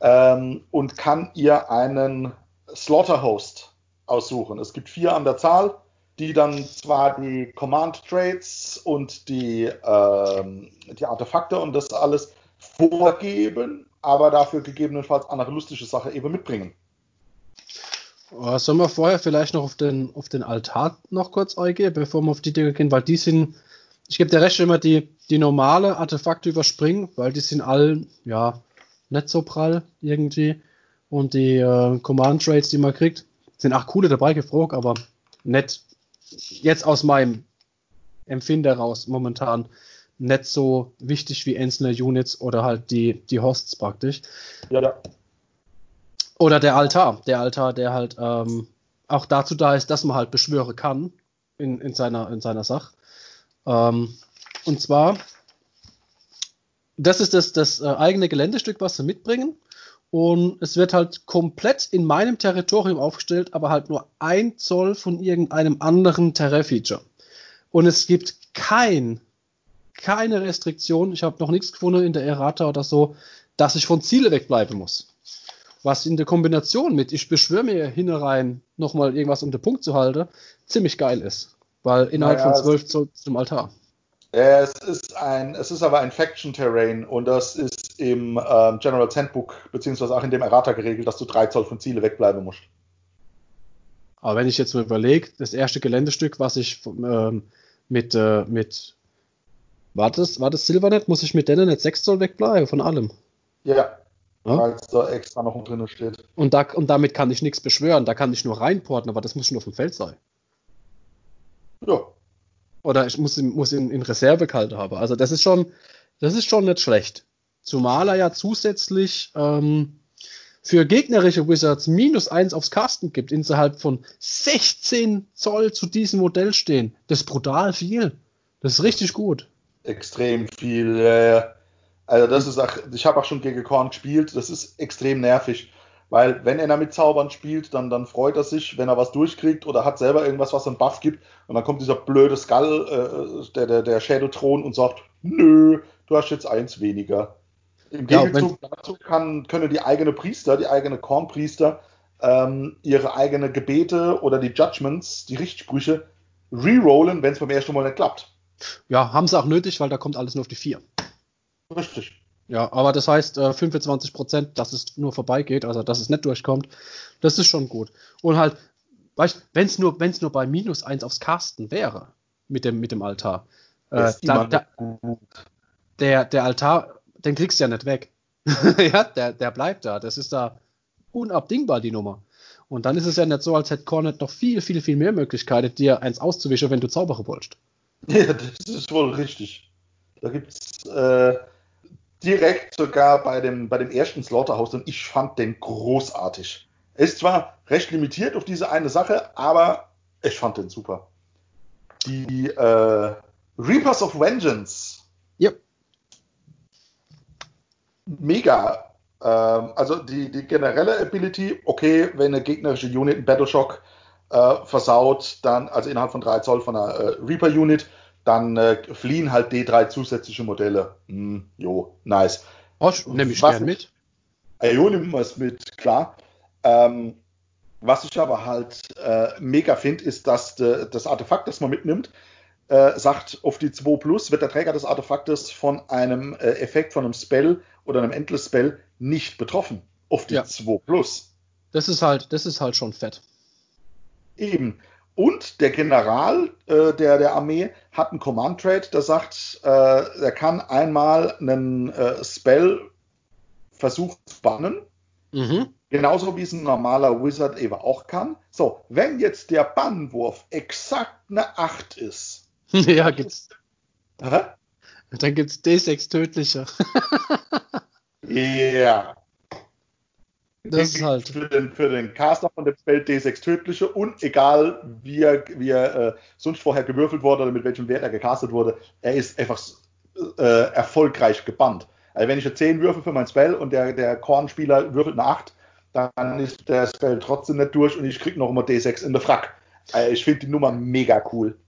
ähm, und kann ihr einen Slaughter-Host aussuchen. Es gibt vier an der Zahl die dann zwar die Command Trades und die, ähm, die Artefakte und das alles vorgeben, aber dafür gegebenenfalls andere lustige Sachen eben mitbringen. Oh, sollen wir vorher vielleicht noch auf den, auf den Altar noch kurz eingehen, bevor wir auf die Dinge gehen, weil die sind, ich gebe der Recht immer die, die normale Artefakte überspringen, weil die sind allen, ja, nicht so prall irgendwie. Und die äh, Command Trades, die man kriegt, sind auch coole dabei gefroren, aber nicht jetzt aus meinem Empfinden heraus momentan nicht so wichtig wie einzelne Units oder halt die, die Hosts praktisch. Ja, ja. Oder der Altar. Der Altar, der halt ähm, auch dazu da ist, dass man halt beschwören kann in, in, seiner, in seiner Sache. Ähm, und zwar, das ist das, das äh, eigene Geländestück, was sie mitbringen. Und es wird halt komplett in meinem Territorium aufgestellt, aber halt nur ein Zoll von irgendeinem anderen Terrain-Feature. Und es gibt kein, keine Restriktion, ich habe noch nichts gefunden in der Errata oder so, dass ich von Ziele wegbleiben muss. Was in der Kombination mit, ich beschwöre mir hinein, nochmal irgendwas um den Punkt zu halten, ziemlich geil ist. Weil innerhalb naja, von zwölf Zoll zum Altar. Es ist ein, es ist aber ein Faction Terrain und das ist im ähm, General Handbook beziehungsweise auch in dem Errata geregelt, dass du drei Zoll von Ziele wegbleiben musst. Aber wenn ich jetzt mal überlege, das erste Geländestück, was ich ähm, mit, äh, mit war das, war das Silvernet, muss ich mit denen nicht 6 Zoll wegbleiben von allem? Ja, ja? weil es da extra noch drin steht. Und, da, und damit kann ich nichts beschwören, da kann ich nur reinporten, aber das muss schon auf dem Feld sein. Ja, oder ich muss, muss in, in Reserve kalt haben. Also das ist schon, das ist schon nicht schlecht. Zumal er ja zusätzlich ähm, für gegnerische Wizards minus eins aufs Casten gibt, innerhalb von 16 Zoll zu diesem Modell stehen. Das ist brutal viel. Das ist richtig gut. Extrem viel. Äh, also das ist auch, ich habe auch schon gegen Korn gespielt, das ist extrem nervig. Weil wenn er mit Zaubern spielt, dann, dann freut er sich, wenn er was durchkriegt oder hat selber irgendwas, was einen Buff gibt. Und dann kommt dieser blöde Skull, äh, der, der, der Shadowthron und sagt, nö, du hast jetzt eins weniger. Im Gegenzug ja, dazu kann, können die eigene Priester, die eigene Kornpriester, ähm, ihre eigene Gebete oder die Judgments, die Richtsprüche, rerollen, wenn es beim ersten Mal nicht klappt. Ja, haben sie auch nötig, weil da kommt alles nur auf die vier. Richtig. Ja, aber das heißt äh, 25 Prozent, dass es nur vorbeigeht, also dass es nicht durchkommt, das ist schon gut. Und halt, weißt, wenn es nur, wenn's nur bei minus 1 aufs Casten wäre, mit dem, mit dem Altar, äh, da, da, der, der Altar, den kriegst du ja nicht weg. ja, der, der bleibt da. Das ist da unabdingbar, die Nummer. Und dann ist es ja nicht so, als hätte Cornet noch viel, viel, viel mehr Möglichkeiten, dir eins auszuwischen, wenn du zaubere wolltest. Ja, das ist wohl richtig. Da gibt's äh, direkt sogar bei dem, bei dem ersten Slaughterhouse und ich fand den großartig. Er ist zwar recht limitiert auf diese eine Sache, aber ich fand den super. Die äh, Reapers of Vengeance. Yep. Mega. Ähm, also die, die generelle Ability, okay, wenn eine gegnerische Unit einen Battleshock äh, versaut, dann, also innerhalb von 3 Zoll von einer äh, Reaper-Unit, dann äh, fliehen halt D3 zusätzliche Modelle. Hm, jo, nice. Oh, nehme ich gern mit. Äh, jo, nimm was mit, klar. Ähm, was ich aber halt äh, mega finde, ist, dass de, das Artefakt, das man mitnimmt, äh, sagt, auf die 2 Plus wird der Träger des Artefaktes von einem äh, Effekt, von einem Spell oder einem Endless Spell nicht betroffen. Auf die ja. 2 Plus. Das ist halt, das ist halt schon fett. Eben. Und der General äh, der, der Armee hat einen Command Trade, der sagt, äh, er kann einmal einen äh, Spell versuchen zu bannen. Mhm. Genauso wie es ein normaler Wizard eben auch kann. So, wenn jetzt der Bannwurf exakt eine 8 ist. ja, gibt's. Hä? Dann gibt's D6 tödliche. Ja. Das ist halt. Für den, für den Caster von dem Spell D6 tödliche und egal wie er, wie er äh, sonst vorher gewürfelt wurde oder mit welchem Wert er gecastet wurde, er ist einfach äh, erfolgreich gebannt. Also wenn ich jetzt 10 würfel für mein Spell und der, der Kornspieler würfelt eine 8, dann ist der Spell trotzdem nicht durch und ich krieg noch immer D6 in der Frack. Also ich finde die Nummer mega cool.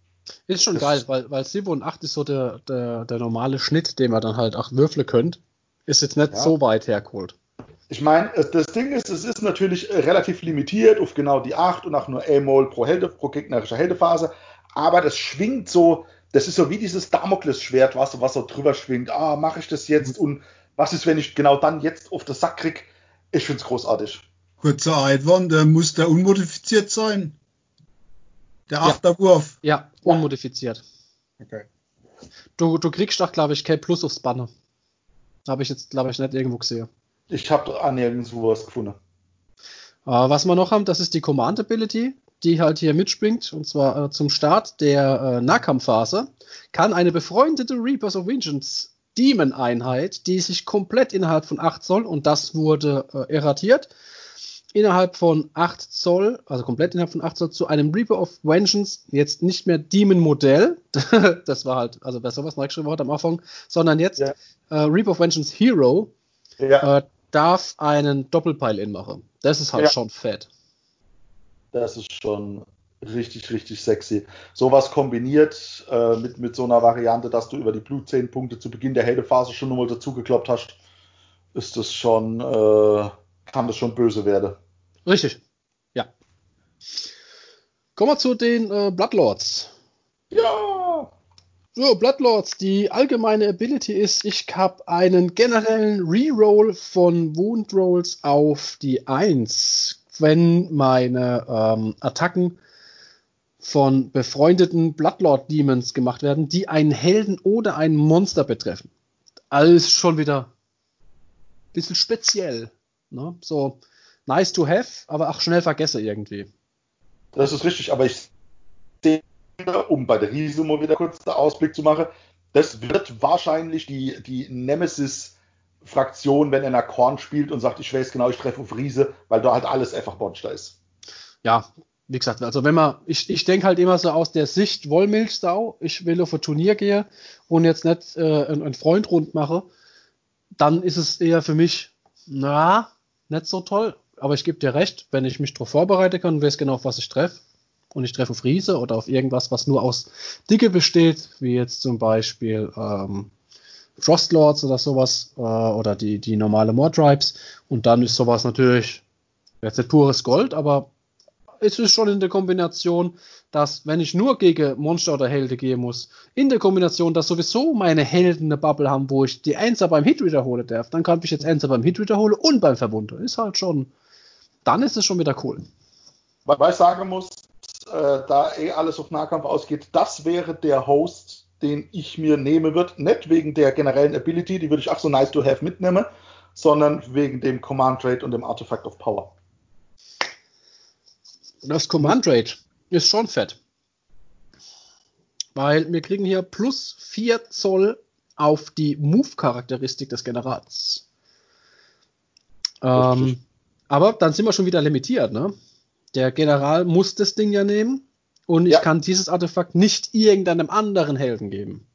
Ist schon das geil, weil, weil 7 und 8 ist so der, der, der normale Schnitt, den man dann halt auch würfeln könnt. Ist jetzt nicht ja. so weit hergeholt. Ich meine, das Ding ist, es ist natürlich relativ limitiert auf genau die 8 und auch nur A-Mol pro, Helde, pro gegnerischer Heldephase, aber das schwingt so, das ist so wie dieses Damoklesschwert, was, was so drüber schwingt. Ah, mache ich das jetzt und was ist, wenn ich genau dann jetzt auf das Sack krieg? Ich finde es großartig. Kurzer Einwand, der muss der unmodifiziert sein. Der Achterwurf. Ja, ja unmodifiziert. Okay. Du, du kriegst doch, glaube ich, K Plus aufs Banner. Habe ich jetzt, glaube ich, nicht irgendwo gesehen. Ich habe an nirgendwo was gefunden. Uh, was wir noch haben, das ist die Command Ability, die halt hier mitspringt. Und zwar uh, zum Start der uh, Nahkampfphase kann eine befreundete Reapers of Vengeance Demon-Einheit, die sich komplett innerhalb von 8 Zoll, und das wurde erratiert, innerhalb von 8 Zoll, also komplett innerhalb von 8 Zoll, zu einem Reaper of Vengeance, jetzt nicht mehr Demon-Modell, das war halt, also wer sowas reingeschrieben hat am Anfang, sondern jetzt ja. äh, Reaper of Vengeance Hero, ja. äh, darf einen Doppelpile-In machen. Das ist halt ja. schon fett. Das ist schon richtig, richtig sexy. Sowas kombiniert äh, mit, mit so einer Variante, dass du über die Blut 10 Punkte zu Beginn der Heldephase schon nochmal dazugekloppt hast, ist das schon, äh, kann das schon böse werden. Richtig. Ja. Kommen wir zu den äh, Bloodlords. Ja. So, Bloodlords, die allgemeine Ability ist, ich habe einen generellen Reroll von Wound Rolls auf die 1, wenn meine ähm, Attacken von befreundeten Bloodlord Demons gemacht werden, die einen Helden oder ein Monster betreffen. Alles schon wieder ein bisschen speziell. Ne? So nice to have, aber auch schnell vergesse irgendwie. Das ist richtig, aber ich sehe um bei der Riese mal wieder kurz den Ausblick zu machen, das wird wahrscheinlich die, die Nemesis-Fraktion, wenn er nach Korn spielt und sagt, ich weiß genau, ich treffe auf Riese, weil da halt alles einfach Monster ist. Ja, wie gesagt, also wenn man, ich, ich denke halt immer so aus der Sicht Wollmilchsau, ich will auf ein Turnier gehen und jetzt nicht äh, einen Freund rund mache, dann ist es eher für mich, na, nicht so toll. Aber ich gebe dir recht, wenn ich mich darauf vorbereiten kann und weiß genau, auf was ich treffe, und ich treffe auf Riese oder auf irgendwas, was nur aus Dicke besteht, wie jetzt zum Beispiel ähm, Frostlords oder sowas, äh, oder die, die normale Mordtribes. Und dann ist sowas natürlich jetzt nicht pures Gold, aber es ist schon in der Kombination, dass wenn ich nur gegen Monster oder Helden gehen muss, in der Kombination, dass sowieso meine Helden eine Bubble haben, wo ich die Einser beim Hit wiederholen darf, dann kann ich jetzt Einser beim Hit wiederholen und beim Verwunder. Ist halt schon, dann ist es schon wieder cool. Weil ich sagen muss, äh, da eh alles auf Nahkampf ausgeht, das wäre der Host, den ich mir nehmen würde. Nicht wegen der generellen Ability, die würde ich auch so nice to have mitnehmen, sondern wegen dem Command Trade und dem Artifact of Power. Das Command Trade ist schon fett. Weil wir kriegen hier plus 4 Zoll auf die Move-Charakteristik des Generals. Ähm, aber dann sind wir schon wieder limitiert, ne? Der General muss das Ding ja nehmen und ja. ich kann dieses Artefakt nicht irgendeinem anderen Helden geben.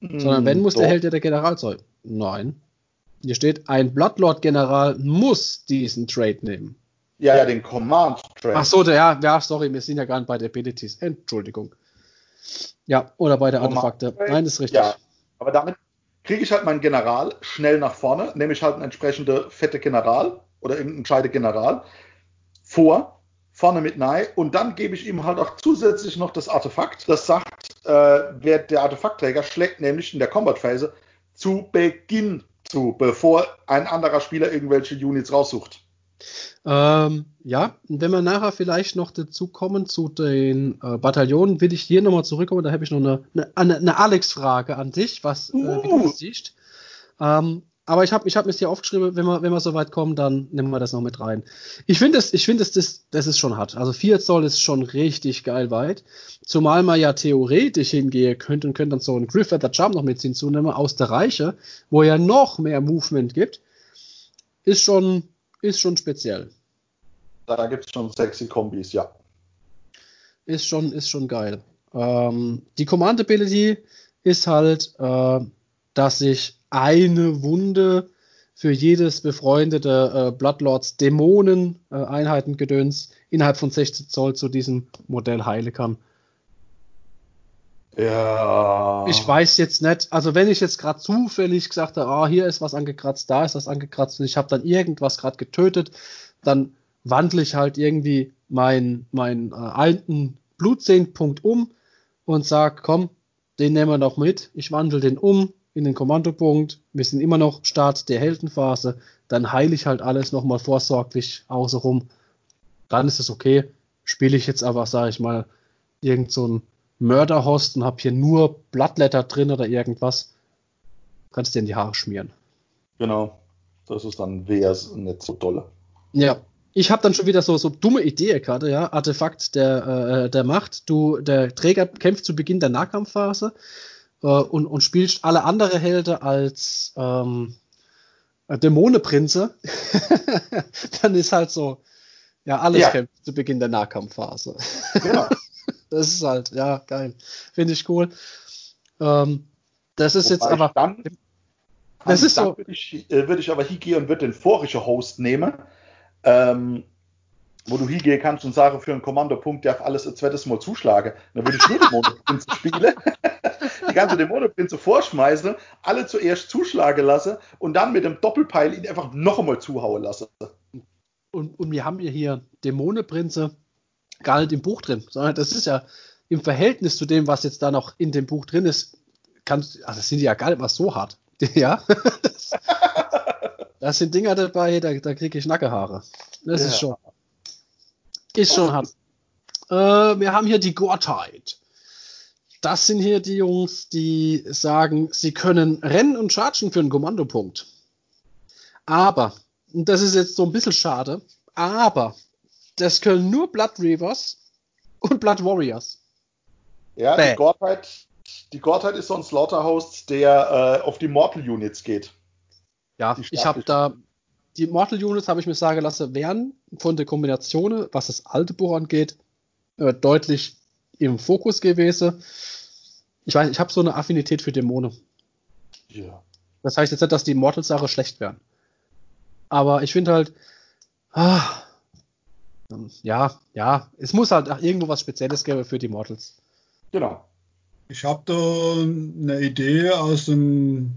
Sondern wenn muss doch. der Held ja der General sein. Nein. Hier steht, ein Bloodlord-General muss diesen Trade nehmen. Ja, ja, den Command Trade. Ach so, der, ja, ja, sorry, wir sind ja gar nicht bei den Abilities. Entschuldigung. Ja, oder bei der Artefakte. Nein, ist richtig. Ja, aber damit kriege ich halt meinen General schnell nach vorne, nehme ich halt einen entsprechende fette General oder irgendeinen scheide General vor, vorne mit Nei und dann gebe ich ihm halt auch zusätzlich noch das Artefakt. Das sagt, äh, wer der Artefaktträger schlägt nämlich in der Combat-Phase zu Beginn zu, bevor ein anderer Spieler irgendwelche Units raussucht. Ähm, ja, wenn wir nachher vielleicht noch dazu kommen zu den äh, Bataillonen, will ich hier nochmal zurückkommen. Da habe ich noch eine, eine, eine Alex-Frage an dich, was, uh. äh, wie du das siehst. Ähm, aber ich habe ich hab mir hier aufgeschrieben, wenn wir, wenn wir so weit kommen, dann nehmen wir das noch mit rein. Ich finde es, ich finde es, das, das ist schon hart. Also 4 Zoll ist schon richtig geil weit. Zumal man ja theoretisch hingehen könnte und könnte dann so einen Griff at the Jump noch mit hinzunehmen aus der Reiche, wo ja noch mehr Movement gibt. Ist schon, ist schon speziell. Da gibt es schon sexy Kombis, ja. Ist schon, ist schon geil. Ähm, die Command Ability ist halt, äh, dass sich eine Wunde für jedes befreundete äh, Bloodlords Dämonen äh, Einheitengedöns innerhalb von 16 Zoll zu diesem Modell heilen kann. Ja. Ich weiß jetzt nicht, also wenn ich jetzt gerade zufällig gesagt habe, ah, hier ist was angekratzt, da ist was angekratzt und ich habe dann irgendwas gerade getötet, dann wandle ich halt irgendwie meinen mein, äh, alten Blutsehnpunkt um und sag, komm, den nehmen wir noch mit. Ich wandle den um in den Kommandopunkt. Wir sind immer noch Start der Heldenphase. Dann heile ich halt alles nochmal vorsorglich außenrum. Dann ist es okay. Spiele ich jetzt aber, sage ich mal, irgend so ein Mörderhost und habe hier nur Blattletter drin oder irgendwas. Kannst dir in die Haare schmieren. Genau. Das ist dann wäre nicht so dolle. Ja, ich habe dann schon wieder so, so dumme Idee gerade, ja. Artefakt der, äh, der Macht. Du, der Träger kämpft zu Beginn der Nahkampfphase äh, und, und spielst alle andere Helden als ähm, Dämoneprinze. dann ist halt so, ja, alles ja. kämpft zu Beginn der Nahkampfphase. Genau. das ist halt, ja, geil. Finde ich cool. Ähm, das ist Wobei jetzt aber. Dann, das ist so. Würde ich, äh, würd ich aber hier gehen und würde den vorige Host nehmen ähm, wo du hingehen kannst und sagen, für einen Kommandopunkt darf alles ein zweites Mal zuschlagen. Dann würde ich nur Dämonenprinze spielen, die ganze Dämonenprinze vorschmeißen, alle zuerst zuschlagen lassen und dann mit dem Doppelpeil ihn einfach noch einmal zuhauen lassen. Und, und wir haben ja hier Dämonenprinze gar nicht im Buch drin, sondern das ist ja im Verhältnis zu dem, was jetzt da noch in dem Buch drin ist, kann, also das sind ja gar nicht mal so hart. ja. Das, das sind Dinger dabei, da, da kriege ich Nackehaare. Das ja. ist schon. Ist schon hart. Äh, wir haben hier die Gottheit. Das sind hier die Jungs, die sagen, sie können rennen und chargen für einen Kommandopunkt. Aber, und das ist jetzt so ein bisschen schade, aber das können nur Blood Reavers und Blood Warriors. Ja, Bäh. die Gottheit, die Gottheit ist so ein Slaughterhost, der äh, auf die Mortal Units geht. Ja, ich habe da die Mortal Units habe ich mir sagen lassen, wären von der Kombination, was das alte Buch angeht, äh, deutlich im Fokus gewesen. Ich weiß, ich habe so eine Affinität für Dämonen. Ja. Das heißt jetzt nicht, dass die Mortal-Sache schlecht wären. Aber ich finde halt, ah, ja, ja, es muss halt irgendwo was Spezielles geben für die Mortals. Genau. Ich habe da eine Idee aus dem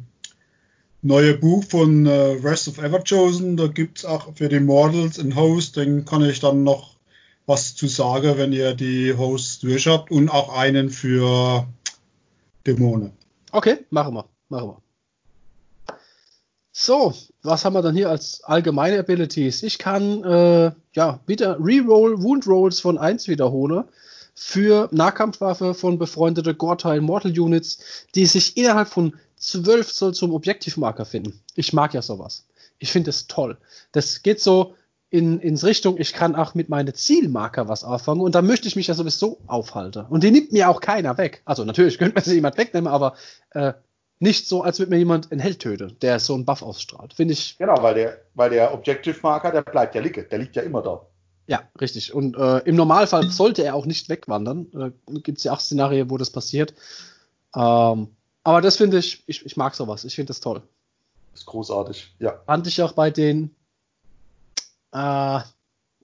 neue Buch von äh, Rest of Everchosen. Da gibt es auch für die Models einen Host, den kann ich dann noch was zu sagen, wenn ihr die Hosts durch habt und auch einen für Dämonen. Okay, machen wir. Machen wir. So, was haben wir dann hier als allgemeine Abilities? Ich kann äh, ja wieder Reroll Wound Rolls von 1 wiederholen für Nahkampfwaffe von befreundete Gortile Mortal Units, die sich innerhalb von 12 soll zum Objektivmarker finden. Ich mag ja sowas. Ich finde es toll. Das geht so in, ins Richtung, ich kann auch mit meinen Zielmarker was auffangen und da möchte ich mich ja sowieso aufhalten. Und die nimmt mir auch keiner weg. Also natürlich könnte man sie jemand wegnehmen, aber äh, nicht so, als würde mir jemand einen Held töten, der so einen Buff ausstrahlt. Finde ich. Genau, weil der, weil der Objective-Marker, der bleibt ja liegen. Der liegt ja immer da. Ja, richtig. Und äh, im Normalfall sollte er auch nicht wegwandern. Äh, Gibt es ja auch Szenarien, wo das passiert. Ähm, aber das finde ich, ich, ich mag sowas. Ich finde das toll. Das ist großartig, ja. Fand ich auch bei den, äh,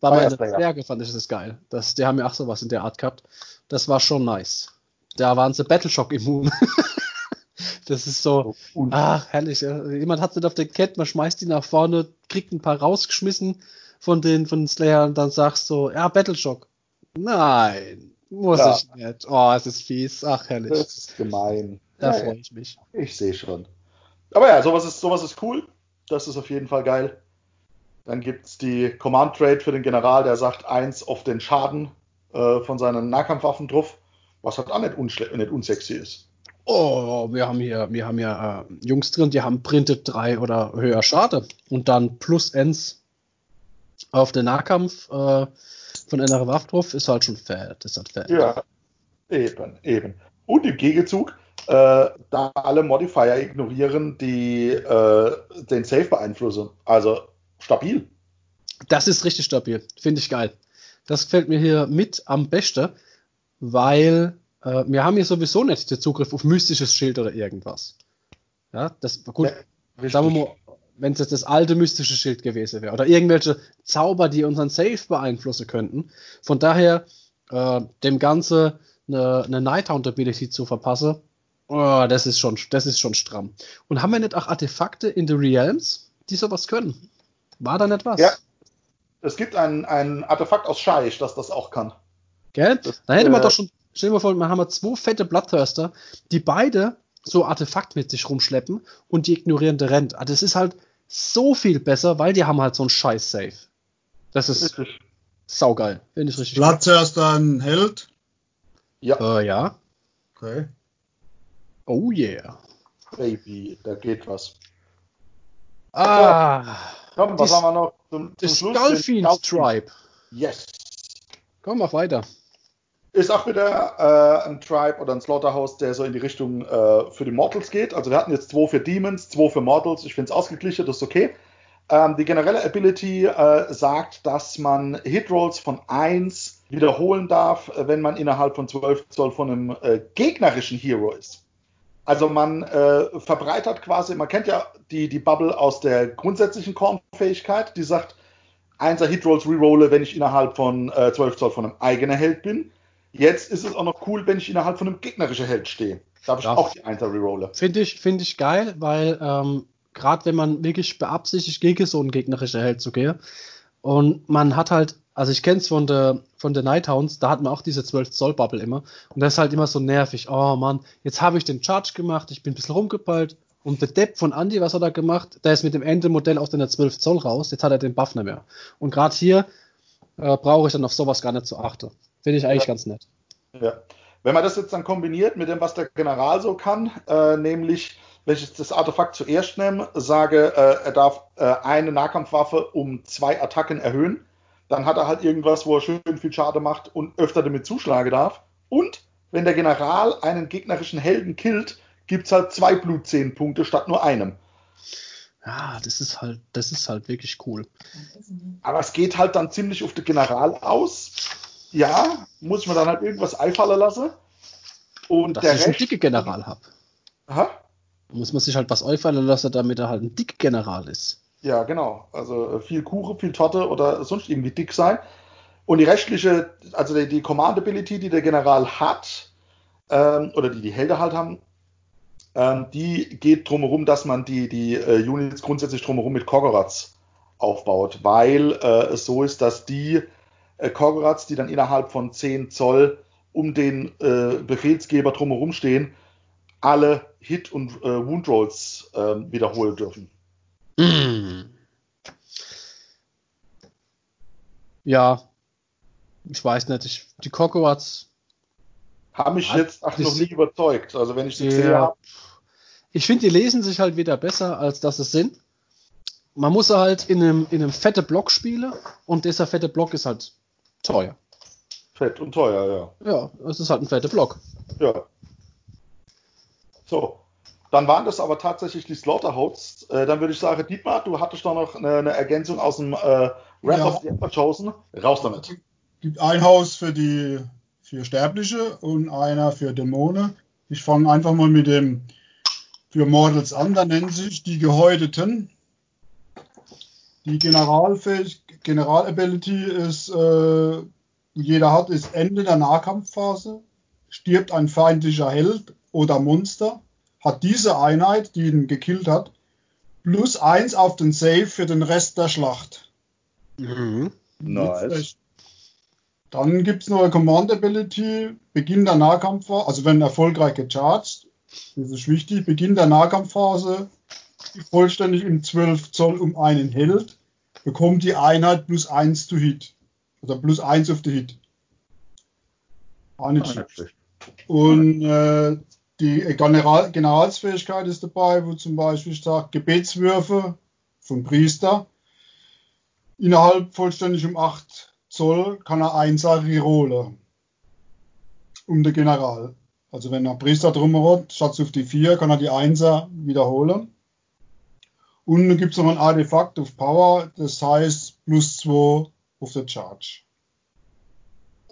bei meinen Zwerge fand ich das geil. Das, die haben ja auch sowas in der Art gehabt. Das war schon nice. da waren sie Battleshock immun. das ist so, ach, herrlich. Jemand hat es nicht auf der Kette, man schmeißt die nach vorne, kriegt ein paar rausgeschmissen von den, von den Slayer und dann sagst du, ja, Battleshock. Nein, muss ja. ich nicht. Oh, es ist fies. Ach, herrlich. Das ist gemein. Da ja, freue ich mich. Ich sehe schon. Aber ja, sowas ist, sowas ist cool. Das ist auf jeden Fall geil. Dann gibt es die Command Trade für den General, der sagt eins auf den Schaden äh, von seinen Nahkampfwaffen drauf, was halt auch nicht, nicht unsexy ist. Oh, wir haben hier, wir haben hier äh, Jungs drin, die haben printet drei oder höher Schade und dann plus Ns auf den Nahkampf äh, von einer Waffe drauf, ist halt schon fett. Ist halt fett. Ja, eben, eben. Und im Gegenzug, äh, da alle Modifier ignorieren, die äh, den Safe beeinflussen. Also stabil. Das ist richtig stabil. Finde ich geil. Das gefällt mir hier mit am besten, weil äh, wir haben hier sowieso nicht den Zugriff auf mystisches Schild oder irgendwas. Ja, das gut. Ja, sagen wir mal, wenn es jetzt das alte mystische Schild gewesen wäre oder irgendwelche Zauber, die unseren Safe beeinflussen könnten. Von daher äh, dem Ganze eine, eine Nighthound Ability zu verpassen, oh, das ist schon, das ist schon stramm. Und haben wir nicht auch Artefakte in The Realms, die sowas können? War da nicht was? Ja. Es gibt ein, ein Artefakt aus Scheich, das das auch kann. Gell? Das, da hätte man äh, doch schon, stell dir mal vor, man haben wir zwei fette Bloodthirster, die beide so Artefakt mit sich rumschleppen und die ignorierende rennt. Also das ist halt so viel besser, weil die haben halt so einen scheiß Safe. Das ist richtig. saugeil. Finde ich richtig Bloodthirster ein Held? Ja. Äh, ja. Okay. Oh yeah. Baby, da geht was. Ah. Komm, was haben wir noch zum, zum Schluss? Skullfiends Tribe. Yes. Komm, mach weiter. Ist auch wieder äh, ein Tribe oder ein Slaughterhouse, der so in die Richtung äh, für die Mortals geht. Also wir hatten jetzt zwei für Demons, zwei für Mortals. Ich finde es ausgeglichen, das ist okay. Ähm, die generelle Ability äh, sagt, dass man Hitrolls von 1 wiederholen darf, äh, wenn man innerhalb von 12 Zoll von einem äh, gegnerischen Hero ist. Also man äh, verbreitert quasi, man kennt ja die, die Bubble aus der grundsätzlichen Korn-Fähigkeit, die sagt, 1er Hitrolls rerolle, wenn ich innerhalb von äh, 12 Zoll von einem eigenen Held bin. Jetzt ist es auch noch cool, wenn ich innerhalb von einem gegnerischen Held stehe. Darf ich ja. auch die 1er rerolle. Finde ich, find ich geil, weil ähm, gerade wenn man wirklich beabsichtigt, gegen so einen gegnerischen Held zu gehen und man hat halt also ich kenne es von der von der Nighthounds, da hat man auch diese 12 Zoll Bubble immer und das ist halt immer so nervig. Oh Mann, jetzt habe ich den Charge gemacht, ich bin ein bisschen rumgepeilt und der Depp von Andy, was hat er gemacht? Der ist mit dem Ende-Modell aus der 12 Zoll raus, jetzt hat er den Buff nicht mehr. Und gerade hier äh, brauche ich dann auf sowas gar nicht zu achten. Finde ich eigentlich ja. ganz nett. Ja. Wenn man das jetzt dann kombiniert mit dem, was der General so kann, äh, nämlich wenn ich das Artefakt zuerst nehme, sage, äh, er darf äh, eine Nahkampfwaffe um zwei Attacken erhöhen, dann hat er halt irgendwas, wo er schön viel Schade macht und öfter damit zuschlagen darf. Und wenn der General einen gegnerischen Helden killt, gibt es halt zwei Blutzähnpunkte statt nur einem. Ja, das ist halt, das ist halt wirklich cool. Aber es geht halt dann ziemlich auf den General aus. Ja, muss mir dann halt irgendwas einfallen lassen. Und Dass der ich Rest, einen dicke General habe. Aha. Muss man sich halt was einfallen lassen, damit er halt ein dicker General ist. Ja, genau. Also äh, viel Kuchen, viel Torte oder sonst irgendwie dick sein. Und die rechtliche, also die, die Command Ability, die der General hat, ähm, oder die die Helden halt haben, ähm, die geht drumherum, dass man die, die äh, Units grundsätzlich drumherum mit Kogorats aufbaut, weil äh, es so ist, dass die äh, Kogorats, die dann innerhalb von 10 Zoll um den äh, Befehlsgeber drumherum stehen, alle Hit- und äh, Wound-Rolls äh, wiederholen dürfen. Mm. Ja, ich weiß nicht. Ich, die Cocoats haben mich jetzt ach, noch nie überzeugt. Also wenn ich die ja. habe. Ich finde, die lesen sich halt wieder besser, als dass es sind. Man muss halt in einem, in einem fette Block spielen und dieser fette Block ist halt teuer. Fett und teuer, ja. Ja, es ist halt ein fetter Block. Ja. So, dann waren das aber tatsächlich die Slaughterhouse. Äh, dann würde ich sagen, Dietmar, du hattest doch noch eine, eine Ergänzung aus dem äh, Wrath ja. of the Emperor Chosen. Raus damit. Es gibt ein Haus für die für Sterbliche und einer für Dämonen. Ich fange einfach mal mit dem für Mortals an. Da nennen sich die Gehäuteten. Die Generalfähig General-Ability ist, äh, jeder hat, ist Ende der Nahkampfphase. stirbt ein feindlicher Held oder Monster, hat diese Einheit, die ihn gekillt hat, plus eins auf den Save für den Rest der Schlacht. Mhm. Nice. Dann gibt es noch eine Command Ability, Beginn der Nahkampfphase, also wenn erfolgreich gecharged, das ist wichtig, Beginn der Nahkampfphase, vollständig im 12 Zoll um einen Held, bekommt die Einheit plus 1 to Hit. Oder plus 1 auf die Hit. Auch nicht schlecht. Und äh, die General Generalsfähigkeit ist dabei, wo zum Beispiel sagt, Gebetswürfe vom Priester innerhalb vollständig um 8 Zoll kann er Einser rerollen. Um den General. Also wenn er Priester drumherum hat, statt auf die 4, kann er die Einser wiederholen. Und dann gibt es noch ein Artefakt auf Power, das heißt plus 2 auf der Charge.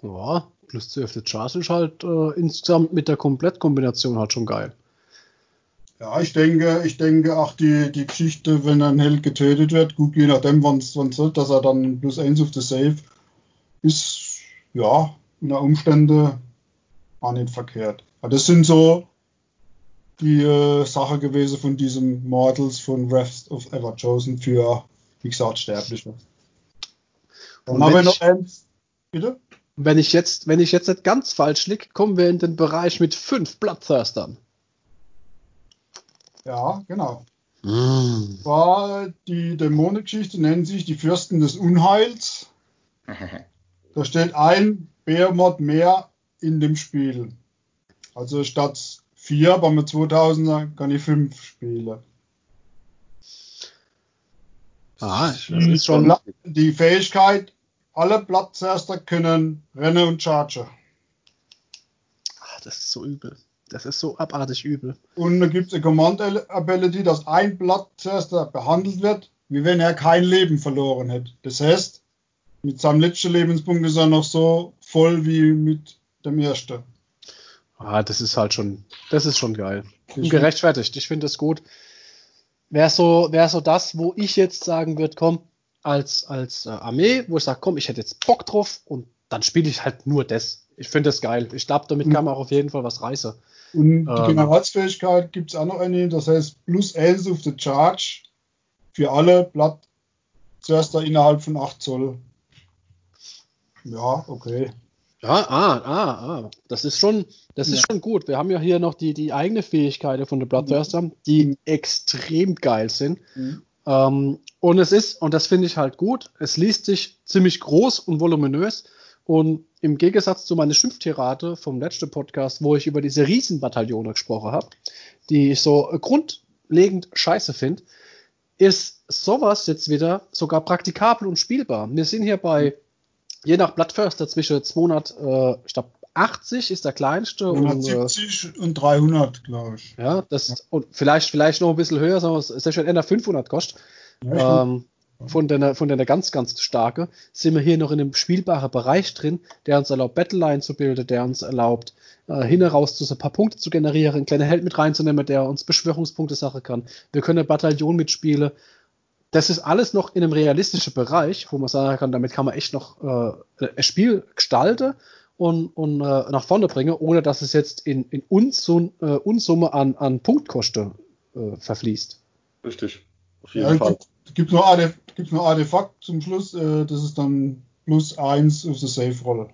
Ja, plus 2 auf der Charge ist halt äh, insgesamt mit der Komplettkombination halt schon geil. Ja, ich denke, ich denke auch die, die Geschichte, wenn ein Held getötet wird, gut, je nachdem, wann es wird, dass er dann plus 1 auf der Save ist, ja, unter Umständen auch nicht verkehrt. Aber das sind so die äh, Sache gewesen von diesem Mortals von Wrath of Ever Chosen für, wie gesagt, Sterbliche. Dann haben wir noch eins. Bitte? Wenn ich jetzt, wenn ich jetzt nicht ganz falsch liege, kommen wir in den Bereich mit fünf Bloodthirstern. Ja, genau. Mm. War die Dämonengeschichte nennt sich die Fürsten des Unheils. da steht ein Behemoth mehr in dem Spiel. Also statt 4, aber mit 2000er kann ich 5 spielen. Ah, das ist schon. Die Fähigkeit, alle Platzerster können rennen und chargen. Ach, das ist so übel. Das ist so abartig übel. Und da gibt es eine Command Ability, dass ein Platzerster behandelt wird, wie wenn er kein Leben verloren hätte. Das heißt, mit seinem letzten Lebenspunkt ist er noch so voll wie mit dem ersten. Ah, das ist halt schon, das ist schon geil. Und gerechtfertigt. Ich finde es gut. Wäre so, wäre so das, wo ich jetzt sagen würde, komm, als, als äh, Armee, wo ich sage, komm, ich hätte jetzt Bock drauf und dann spiele ich halt nur das. Ich finde das geil. Ich glaube, damit kann man auch auf jeden Fall was reißen. Und die ähm, Generalsfähigkeit gibt es auch noch eine, das heißt plus 1 auf the Charge für alle Blatt zuerst da innerhalb von 8 Zoll. Ja, okay. Ja, ah, ah, ah. Das ist schon, das ja. ist schon gut. Wir haben ja hier noch die, die eigene Fähigkeiten von den Bloodthirstern, die mhm. extrem geil sind. Mhm. Ähm, und es ist, und das finde ich halt gut, es liest sich ziemlich groß und voluminös. Und im Gegensatz zu meiner Schimpftirade vom letzten Podcast, wo ich über diese Riesenbataillone gesprochen habe, die ich so grundlegend scheiße finde, ist sowas jetzt wieder sogar praktikabel und spielbar. Wir sind hier bei je nach Blattförster zwischen 200, äh, ich glaube 80 ist der kleinste. 170 und, äh, und 300, glaube ich. Ja, das ja. und vielleicht, vielleicht noch ein bisschen höher, sagen wir, selbst wenn einer 500 kostet. Ja, ähm, von der, von der ganz, ganz starke, sind wir hier noch in einem spielbaren Bereich drin, der uns erlaubt, Battleline zu bilden, der uns erlaubt, äh, hin heraus zu so ein paar Punkte zu generieren, einen kleinen Held mit reinzunehmen, der uns Beschwörungspunkte Sache kann. Wir können eine Bataillon mitspielen, das ist alles noch in einem realistischen Bereich, wo man sagen kann, damit kann man echt noch äh, ein Spiel gestalten und, und äh, nach vorne bringen, ohne dass es jetzt in, in Unsum, äh, Unsumme an, an Punktkosten äh, verfließt. Richtig, auf jeden ja, Fall. Es gibt noch, Artef gibt noch Artefakt zum Schluss, äh, das ist dann plus 1 auf der Safe-Rolle.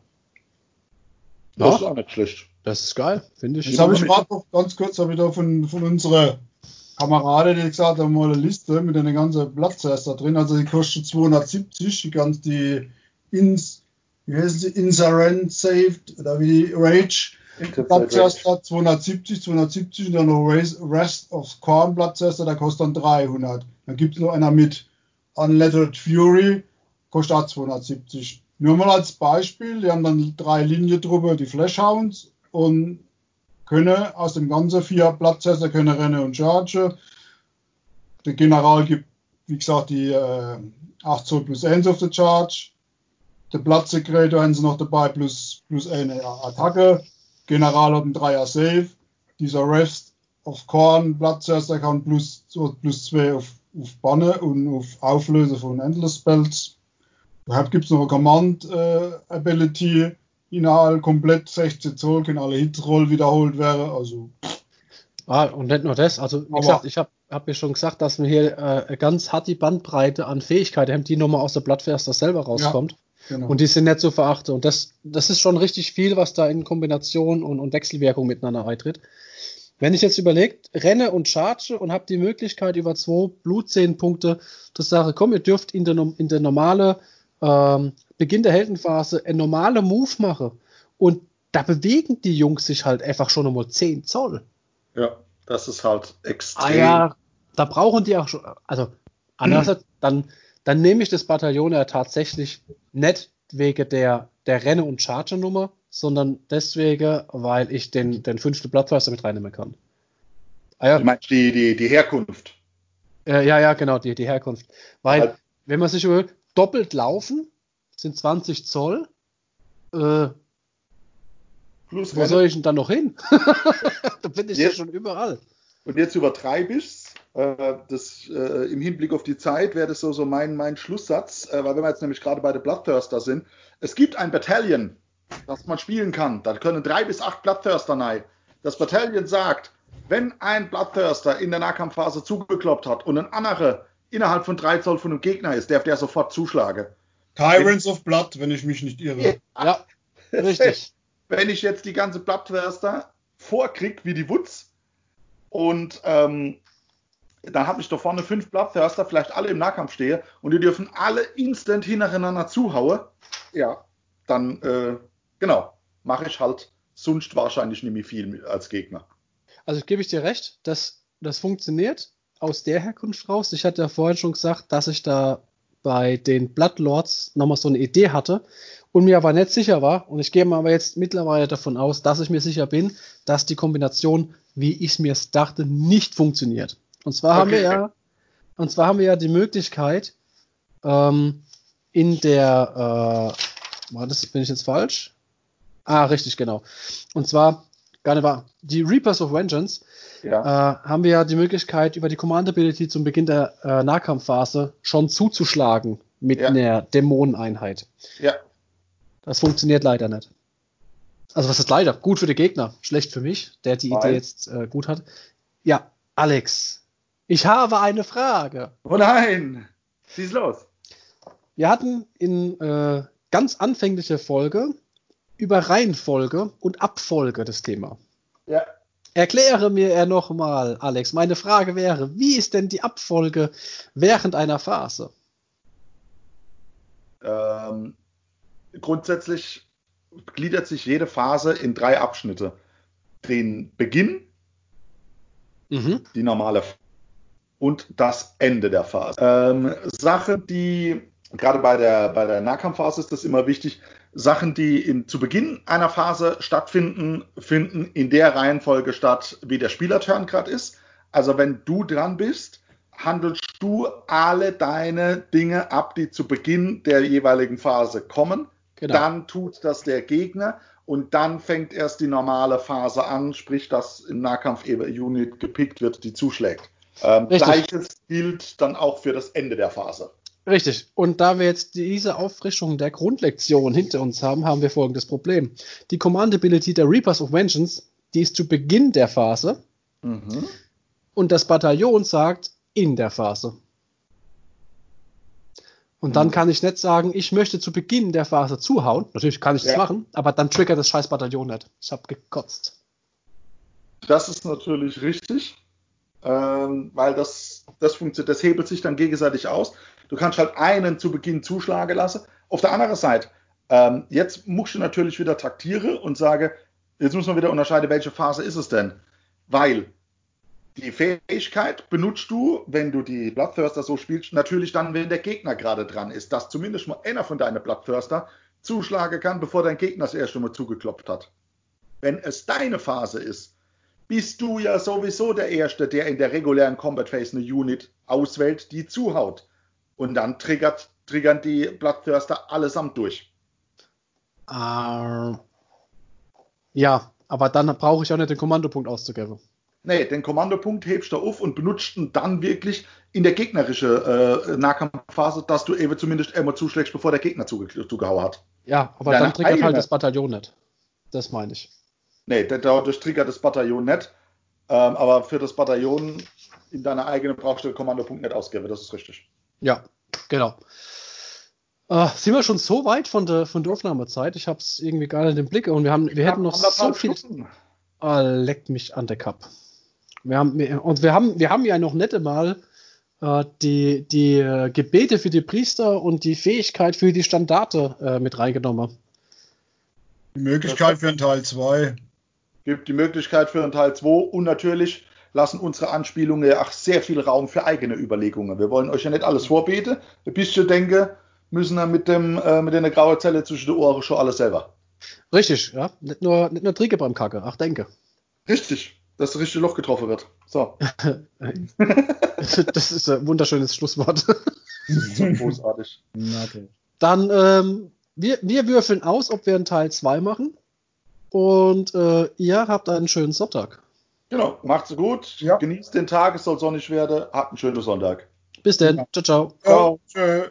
Das ist auch nicht schlecht. Das ist geil, finde ich. Das habe ich gerade noch ganz kurz habe ich da von, von unserer Kamerade, die gesagt haben, mal eine Liste mit einer ganzen Platzerst da drin. Also die kostet 270, die ganz die Ins, wie heißt sie, Insurrent Saved oder wie die Rage. Platzerster 270, 270 und dann noch Rest of Corn Platzerster, der kostet dann 300. Dann gibt es noch einer mit Unlettered Fury, kostet auch 270. Nur mal als Beispiel, die haben dann drei Linien drüber, die Flashhounds und können aus dem ganzen vier Platzhäuser können rennen und charge. Der General gibt, wie gesagt, die äh, 8 Zoll plus 1 auf der Charge. Der Platzsekretor haben sie noch dabei plus, plus eine Attacke. General hat einen 3er Save. Dieser Rest auf Korn Platzhäuser kann plus, plus 2 auf, auf Banne und auf Auflöse von Endless Spells. Überhaupt gibt es noch eine Command äh, Ability Inhalt komplett 16 Zoll, können alle Hitzroll wiederholt werden. Also. Ah, und nicht nur das, also wie Aber gesagt, ich habe hab mir schon gesagt, dass wir hier äh, ganz hart die Bandbreite an Fähigkeiten haben, die nochmal aus der Blattverster selber rauskommt. Ja. Genau. Und die sind nicht zu verachten. Und das, das ist schon richtig viel, was da in Kombination und, und Wechselwirkung miteinander eintritt. Wenn ich jetzt überlege, renne und charge und habe die Möglichkeit, über zwei Blutzehnpunkte zu sagen, komm, ihr dürft in der, in der normale ähm, Beginn der Heldenphase ein normale Move machen. Und da bewegen die Jungs sich halt einfach schon einmal 10 Zoll. Ja, das ist halt extrem. Ah ja, da brauchen die auch schon, also andererseits, mhm. dann, dann nehme ich das Bataillon ja tatsächlich nicht wegen der, der Renne- und Charger-Nummer, sondern deswegen, weil ich den, den fünften Blattwasser mit reinnehmen kann. Ah, ja. Du meinst die, die, die Herkunft? Äh, ja, ja, genau, die, die Herkunft. Weil, halt. wenn man sich überlegt, doppelt laufen sind 20 Zoll. Äh, Plus wo soll ich denn dann noch hin? da bin ich jetzt, ja schon überall. Und jetzt übertreibe ich es. Das, äh, Im Hinblick auf die Zeit wäre das so, so mein, mein Schlusssatz, äh, weil wenn wir jetzt nämlich gerade bei der Bloodthirster sind, es gibt ein Battalion, das man spielen kann. Da können drei bis acht Bloodthirster rein. Das Battalion sagt, wenn ein Bloodthirster in der Nahkampfphase zugekloppt hat und ein anderer innerhalb von drei Zoll von einem Gegner ist, darf der sofort zuschlagen. Tyrants of Blood, wenn ich mich nicht irre. Ja, richtig. Wenn ich jetzt die ganze Bloodthirster vorkrieg wie die Woods und ähm, dann habe ich da vorne fünf Bloodthirster, vielleicht alle im Nahkampf stehe und die dürfen alle instant hintereinander zuhauen, ja, dann, äh, genau, mache ich halt sonst wahrscheinlich nicht mehr viel als Gegner. Also gebe ich dir recht, dass das funktioniert aus der Herkunft raus. Ich hatte ja vorhin schon gesagt, dass ich da bei den Bloodlords nochmal so eine Idee hatte und mir aber nicht sicher war. Und ich gehe mal aber jetzt mittlerweile davon aus, dass ich mir sicher bin, dass die Kombination, wie ich es mir dachte, nicht funktioniert. Und zwar okay. haben wir ja, und zwar haben wir ja die Möglichkeit, ähm, in der, äh, war das, bin ich jetzt falsch? Ah, richtig, genau. Und zwar, gar nicht wahr, die Reapers of Vengeance ja. äh, haben wir ja die Möglichkeit, über die Command Ability zum Beginn der äh, Nahkampfphase schon zuzuschlagen mit ja. einer Dämoneneinheit. Ja. Das funktioniert leider nicht. Also was ist leider? Gut für den Gegner, schlecht für mich, der die Nein. Idee jetzt äh, gut hat. Ja, Alex, ich habe eine Frage. Oh nein, schieß los. Wir hatten in äh, ganz anfänglicher Folge über Reihenfolge und Abfolge das Thema. Ja. Erkläre mir er nochmal, Alex. Meine Frage wäre, wie ist denn die Abfolge während einer Phase? Ähm, grundsätzlich gliedert sich jede Phase in drei Abschnitte. Den Beginn, mhm. die normale und das Ende der Phase. Ähm, Sachen, die gerade bei der, bei der Nahkampfphase ist das immer wichtig, Sachen, die in, zu Beginn einer Phase stattfinden, finden in der Reihenfolge statt, wie der Spielerturn gerade ist. Also wenn du dran bist, handelst du alle deine Dinge ab, die zu Beginn der jeweiligen Phase kommen. Genau. Dann tut das der Gegner und dann fängt erst die normale Phase an, sprich, dass im Nahkampf Unit gepickt wird, die zuschlägt. Ähm, Gleiches gilt dann auch für das Ende der Phase. Richtig. Und da wir jetzt diese Auffrischung der Grundlektion hinter uns haben, haben wir folgendes Problem. Die Command-Ability der Reapers of Vengeance, die ist zu Beginn der Phase. Mhm. Und das Bataillon sagt in der Phase. Und dann mhm. kann ich nicht sagen, ich möchte zu Beginn der Phase zuhauen. Natürlich kann ich das ja. machen, aber dann triggert das scheiß Bataillon nicht. Ich habe gekotzt. Das ist natürlich richtig, ähm, weil das, das funktioniert, das hebelt sich dann gegenseitig aus. Du kannst halt einen zu Beginn zuschlagen lassen. Auf der anderen Seite, ähm, jetzt musst du natürlich wieder taktieren und sage, jetzt muss man wieder unterscheiden, welche Phase ist es denn? Weil die Fähigkeit benutzt du, wenn du die Bloodthirster so spielst, natürlich dann, wenn der Gegner gerade dran ist, dass zumindest mal einer von deinen Bloodthirster zuschlagen kann, bevor dein Gegner das erste Mal zugeklopft hat. Wenn es deine Phase ist, bist du ja sowieso der Erste, der in der regulären Combat Phase eine Unit auswählt, die zuhaut. Und dann triggert, triggern die Bloodthirster allesamt durch. Uh, ja, aber dann brauche ich auch nicht den Kommandopunkt auszugeben. Nee, den Kommandopunkt hebst du auf und benutzt ihn dann wirklich in der gegnerischen äh, Nahkampfphase, dass du eben zumindest immer zuschlägst, bevor der Gegner zuge zugehauen hat. Ja, aber Deine dann triggert halt das Bataillon nicht. Das meine ich. Nee, dadurch triggert das Bataillon nicht. Ähm, aber für das Bataillon in deiner eigenen Brauchstelle Kommandopunkt nicht ausgeben, das ist richtig. Ja, genau. Äh, sind wir schon so weit von der, von der Aufnahmezeit? Ich habe es irgendwie gar nicht im Blick und wir haben, wir hätten noch so viel. Ah, leckt mich an der Cup. Wir haben, und wir haben, wir haben ja noch nette mal äh, die, die äh, Gebete für die Priester und die Fähigkeit für die Standarte äh, mit reingenommen. Die Möglichkeit für einen Teil 2. Gibt die Möglichkeit für einen Teil 2 und natürlich lassen unsere Anspielungen ja auch sehr viel Raum für eigene Überlegungen. Wir wollen euch ja nicht alles vorbeten. Ein bisschen denke, müssen wir mit, dem, äh, mit der grauen Zelle zwischen den Ohren schon alles selber. Richtig, ja. Nicht nur, nicht nur Trinke beim Kacke, ach denke. Richtig dass das richtige Loch getroffen wird. So. das ist ein wunderschönes Schlusswort. so großartig. Okay. Dann, ähm, wir, wir würfeln aus, ob wir einen Teil 2 machen. Und äh, ihr habt einen schönen Sonntag. Genau, macht's gut. Ja. Genießt den Tag, es soll sonnig werden. Habt einen schönen Sonntag. Bis dann. Ciao, ciao. Ciao. Tschö.